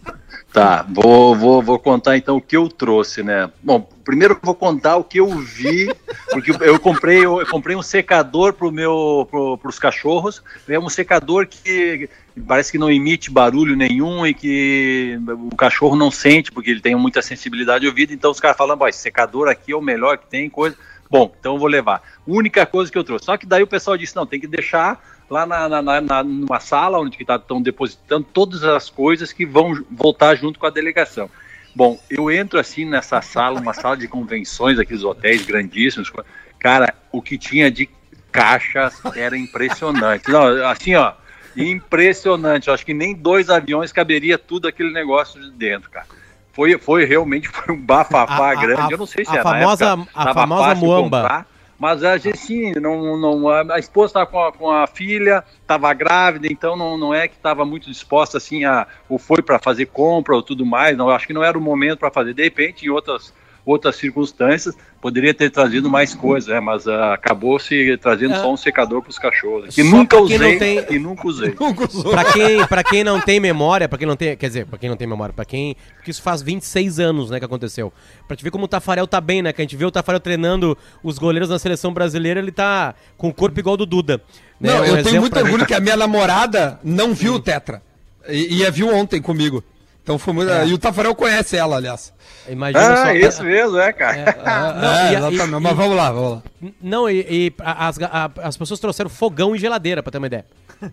Tá, vou, vou, vou contar então o que eu trouxe, né? Bom, primeiro eu vou contar o que eu vi, porque eu comprei, eu comprei um secador pro meu, pro, pros cachorros. É um secador que parece que não emite barulho nenhum e que o cachorro não sente, porque ele tem muita sensibilidade de ouvido. Então os caras falam, "Ó, esse secador aqui é o melhor que tem, coisa. Bom, então eu vou levar. Única coisa que eu trouxe. Só que daí o pessoal disse, não, tem que deixar lá na, na, na- numa sala onde estão depositando todas as coisas que vão voltar junto com a delegação. Bom, eu entro assim nessa sala, uma sala de convenções, aqueles hotéis grandíssimos. Cara, o que tinha de caixas era impressionante. Não, assim, ó, impressionante. Eu acho que nem dois aviões caberia tudo aquele negócio de dentro, cara. Foi, foi realmente foi um bafafá A- a- grande. a- Eu não sei se a é famosa- época, a famosa muamba. comprar, mas a sim, não, não, a esposa estava com, a- com a filha, estava grávida, então não, não é que estava muito disposta assim a ou foi para fazer compra ou tudo mais. Não, acho que não era o momento para fazer. De repente, em outras outras circunstâncias, poderia ter trazido mais coisas, né? Mas ah, acabou se trazendo só um secador para os cachorros, que Só nunca usei tem- e nunca usei. Pra quem, pra quem não tem memória, pra quem não tem. Quer dizer, pra quem não tem memória, pra quem. Porque isso faz 26 anos, né, que aconteceu. Pra te ver como o Tafarel tá bem, né? Que a gente vê o Tafarel treinando os goleiros na seleção brasileira, ele tá com o corpo igual do Duda. né? Não, Um eu tenho muito orgulho que a minha namorada não viu o Tetra. E, e a viu ontem comigo. Então foi muito. E o Tafarel conhece ela, aliás. Imagina Ah, só. isso mesmo, é, cara. Não, é, e- exatamente. e- Mas vamos lá, vamos lá. Não, e, e as, a- as pessoas trouxeram fogão e geladeira, pra ter uma ideia.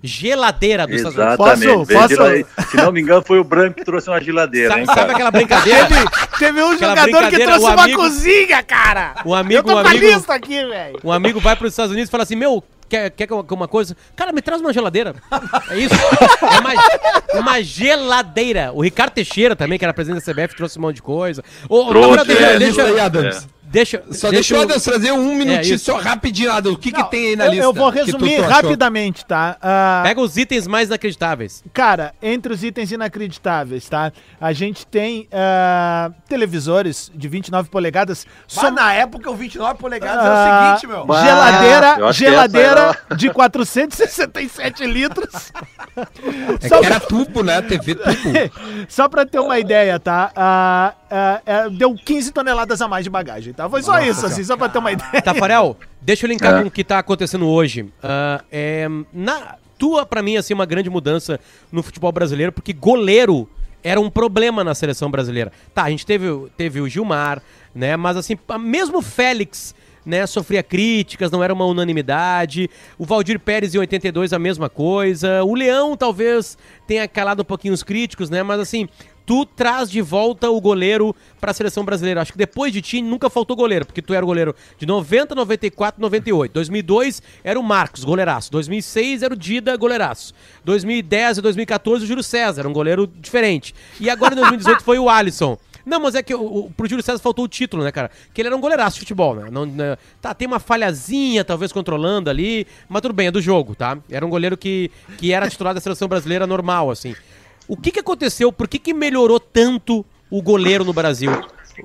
Geladeira dos Estados Unidos. Exatamente. Posso- posso- Geladeira- Se não me engano, foi o Branco que trouxe uma geladeira, Sabe, hein, sabe aquela brincadeira? Teve um Aquela jogador que trouxe o uma amigo- cozinha, cara! Um amigo, Eu tô um amigo, lista aqui, velho. um amigo vai para os Estados Unidos e fala assim: Meu, quer, quer que eu- que uma coisa? Cara, me traz uma geladeira. É isso. É uma, uma geladeira. O Ricardo Teixeira também, que era presidente da CBF, trouxe um monte de coisa. Ô, Trouxe, verdade, é, deixa, deixa, Adams. Deixa, Só deixa o eu- Adams trazer um minutinho, isso. só rapidinho, Adams. O que, que tem aí na eu, lista? eu vou resumir rapidamente, tá? Ah, Pega os itens mais inacreditáveis. Cara, entre os itens inacreditáveis, tá? A gente tem ah, televisores de 29 polegadas. Só na época o 29 polegadas ah, era o seguinte, meu. Bah, Geladeira, geladeira de 467 litros. É Só que era tubo, né? TV tubo. Só pra ter uma ideia, tá? Ah, ah, é, deu 15 toneladas a mais de bagagem, tá? Foi só isso, assim, só pra ter uma ideia. Tafarel, deixa eu linkar É. com o que tá acontecendo hoje. Ah, é, na tua, pra mim, assim, uma grande mudança no futebol brasileiro, porque goleiro era um problema na seleção brasileira. Tá, a gente teve, o- teve o Gilmar, né? Mas assim, mesmo o Félix, né, sofria críticas, não era uma unanimidade. O Valdir Pérez em 82 a mesma coisa. O Leão talvez tenha calado um pouquinho os críticos, né? Mas assim, tu traz de volta o goleiro pra seleção brasileira. Acho que depois de ti nunca faltou goleiro, porque tu era o goleiro de 90, 94, 98. 2002 era o Marcos, goleiraço. 2006 era o Dida, goleiraço. 2010 e 2014 o Júlio César, um goleiro diferente. E agora em 2018 foi o Alisson. Não, mas é que o, o, pro Júlio César faltou o título, né, cara? Que ele era um goleiraço de futebol, né? Não, né? Tá, tem uma falhazinha, talvez, controlando ali, mas tudo bem, é do jogo, tá? Era um goleiro que, que era titular da seleção brasileira normal, assim. O que que aconteceu? Por que que melhorou tanto o goleiro no Brasil?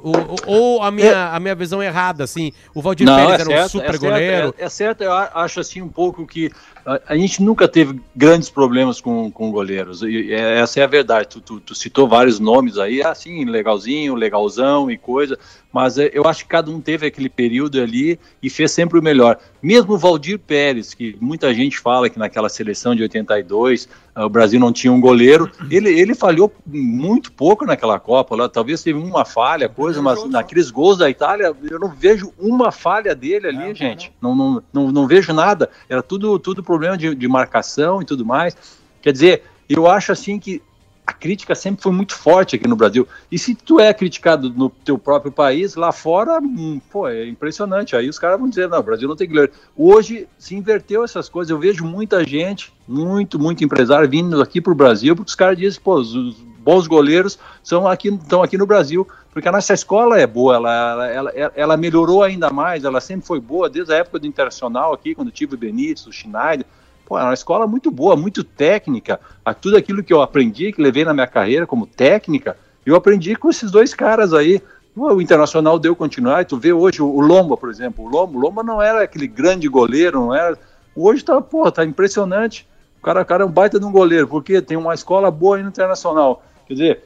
O- o- ou a minha, a minha visão é errada, assim? O Valdir Pérez era um super é certo, goleiro. É, é certo, eu acho assim um pouco que a, a gente nunca teve grandes problemas com, com goleiros. E, e essa é a verdade. Tu, tu- tu citou vários nomes aí, assim, legalzinho, legalzão e coisa. Mas é, eu acho que cada um teve aquele período ali e fez sempre o melhor. Mesmo o Valdir Pérez, que muita gente fala que naquela seleção de 82 ah, o Brasil não tinha um goleiro, ele, ele falhou muito pouco naquela Copa. Lá, talvez teve uma falha, coisa, mas naqueles gols da Itália eu não vejo uma falha dele ali, gente. Não, não, não, não vejo nada. Era tudo, tudo problema de, de marcação e tudo mais. Quer dizer, eu acho assim que a crítica sempre foi muito forte aqui no Brasil. E se tu é criticado no teu próprio país, lá fora, hum, pô, é impressionante. Aí os caras vão dizer, não, o Brasil não tem goleiro. Hoje se inverteu essas coisas. Eu vejo muita gente, muito, muito empresário vindo aqui pro Brasil, porque os caras dizem, pô, os, os bons goleiros são aqui, estão aqui no Brasil, porque a nossa escola é boa, ela, ela, ela, ela melhorou ainda mais, ela sempre foi boa, desde a época do Internacional aqui, quando tive o Benítez, o Schneider, Pô, é uma escola muito boa, muito técnica. A tudo aquilo que eu aprendi, que levei na minha carreira como técnica, eu aprendi com esses dois caras aí. O Internacional deu continuar. E tu vê hoje o Lomba, por exemplo. O Lomba, o Lomba não era aquele grande goleiro, não era. Hoje tá, pô, tá impressionante. O cara, o cara é um baita de um goleiro, porque tem uma escola boa aí no Internacional. Quer dizer,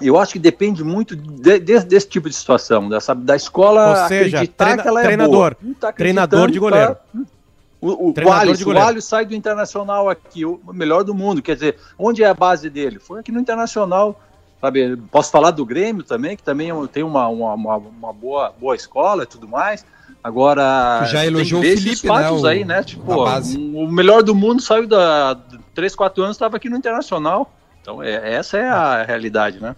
eu acho que depende muito de- de- desse tipo de situação, dessa, da escola Ou seja, treina- que ela é treinador. boa. Tá Treinador de acreditando, goleiro. tá- o, o, de goleiro. o Wallace sai do Internacional aqui, o melhor do mundo. Quer dizer, onde é a base dele? Foi aqui no Internacional. Sabe? Posso falar do Grêmio também, que também é tem uma, uma, uma, uma boa, boa escola e tudo mais. Agora, Tu já tem elogiou ver o Felipe, né, fatos o- aí, né? Tipo, o melhor do mundo saiu da 3, 4 anos, estava aqui no Internacional. Então, é, essa é a realidade, né?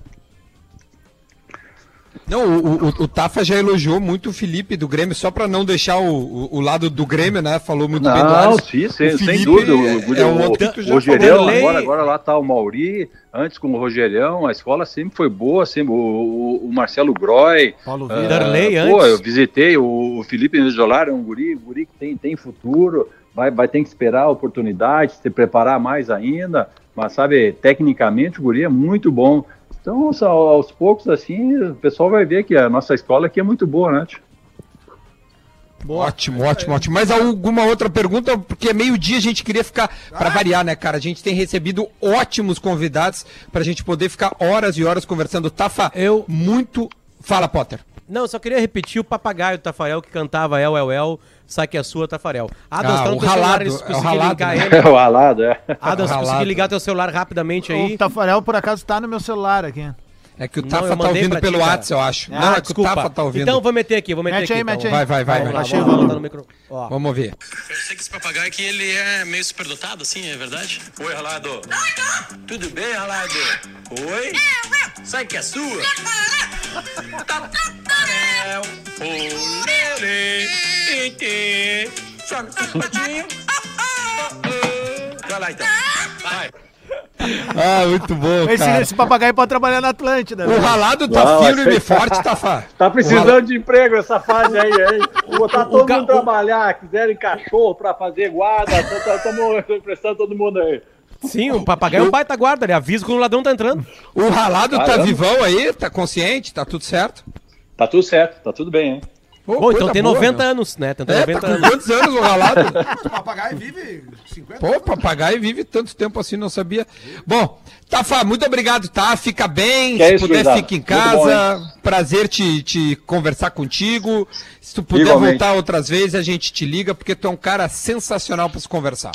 Não, o, o, o Tafa já elogiou muito o Felipe do Grêmio, só pra não deixar o, o, o lado do Grêmio, né? Falou muito bem do Não, sim, sem, O sem dúvida. O, é- é um outro o Rogerião, falou. agora, agora lá tá o Mauri, antes com o Rogerião, a escola sempre foi boa, sempre, o, o- o Marcelo Groy. Paulo ah, Vitor. Darley pô, antes. eu visitei o, o Felipe Nezolar, é um guri, guri que tem, tem futuro, vai, vai ter que esperar a oportunidade, se preparar mais ainda, mas sabe, tecnicamente o guri é muito bom. Então, aos poucos, assim, o pessoal vai ver que a nossa escola aqui é muito boa, né? tio? Ótimo, ótimo, ótimo. Mais alguma outra pergunta? Porque meio-dia a gente queria ficar, pra variar, né, cara? A gente tem recebido ótimos convidados pra gente poder ficar horas e horas conversando. Tafa, Eu- muito. Fala, Potter. Não, eu só queria repetir o papagaio do Tafarel que cantava El, El, El, sai que é sua, Tafarel. Adams, Ah, tá no o teu celular, ralado, eles é o conseguir ralado, ligar né? ele. É o alado, é. Adams, Ralado. conseguir ligar teu celular rapidamente aí. O Tafarel, por acaso, tá no meu celular aqui. É que o Não, Tafa eu tá ouvindo pelo. WhatsApp, eu acho. Ah, Não, é que desculpa. o Tafa tá ouvindo. Então vou meter aqui, vou meter Mete aqui. aí, então. mete aí. Vai, vai, vai. Vamos vai. lá, vamos lá. Vamos ver. Eu sei que esse papagaio aqui, ele é meio superdotado, assim, é verdade? Oi, Ralado. Tudo bem, Ralado? Oi? Sai que é sua? Patinho. Vai lá, então. Vai. Ah, muito bom, Esse, cara. esse papagaio pode trabalhar na Atlântida. O né? ralado tá Não, firme e forte. Tá O precisando de emprego essa fase aí, hein? Vou botar O- o todo ga- mundo o- trabalhar, quiserem cachorro pra fazer guarda, estamos emprestando todo mundo aí. Sim, o papagaio é um baita guarda, ele avisa quando o ladrão tá entrando. O ralado tá Caramba. vivão aí, tá consciente, tá tudo certo. Tá tudo certo, tá tudo bem, hein? Pô, Bom, então tem boa, 90 meu. anos, né? Tem É, 90 tá com anos. quantos anos o ralado? O papagaio vive 50 Pô, papagaio vive tanto tempo assim, não sabia. Bom, Tafa, muito obrigado, tá? Fica bem, Que é se isso, puder, fica em Muito bom, casa. Prazer te, te conversar contigo. Se tu puder Igualmente. voltar outras vezes, a gente te liga, porque tu é um cara sensacional pra se conversar.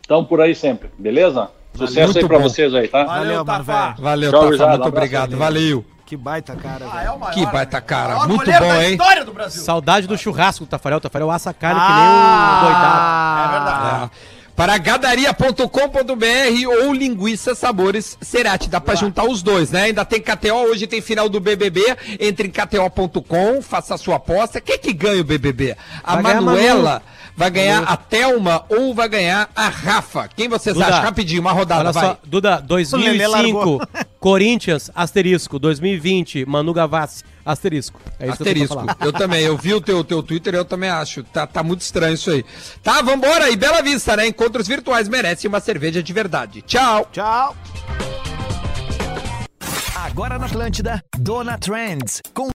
Estamos por aí sempre, beleza? Sucesso Muito aí pra bom. vocês aí, tá? Valeu. Valeu, Tchau, Tafa, muito obrigado. Valeu. Que baita cara, Ah, é o maior. Que baita né? cara. Maior Muito bom, da hein? história do Brasil. Saudade do churrasco do Tafarel. O Tafarel assa carne Ah, que nem um doidado. É verdade. É. Para gadaria.com.br ou linguiça sabores Cerati. Dá pra juntar os dois, né? Ainda tem KTO, hoje tem final do BBB. Entre em KTO.com, faça a sua aposta. Quem que ganha o BBB? A Vai ganhar a Manuela vai ganhar a Thelma ou vai ganhar a Rafa? Quem vocês Duda, acham? Rapidinho, uma rodada, Olha vai. só, Duda, Lelê 2005, largou. Corinthians, asterisco. 2020, Manu Gavassi, asterisco. É isso que eu Asterisco. pra falar. Eu também, eu vi o teu, teu Twitter, eu também acho. Tá, tá muito estranho isso aí. Tá, vambora. E Bela Vista, né? Encontros virtuais merecem uma cerveja de verdade. Tchau. Tchau. Agora na Atlântida, Dona Trends, com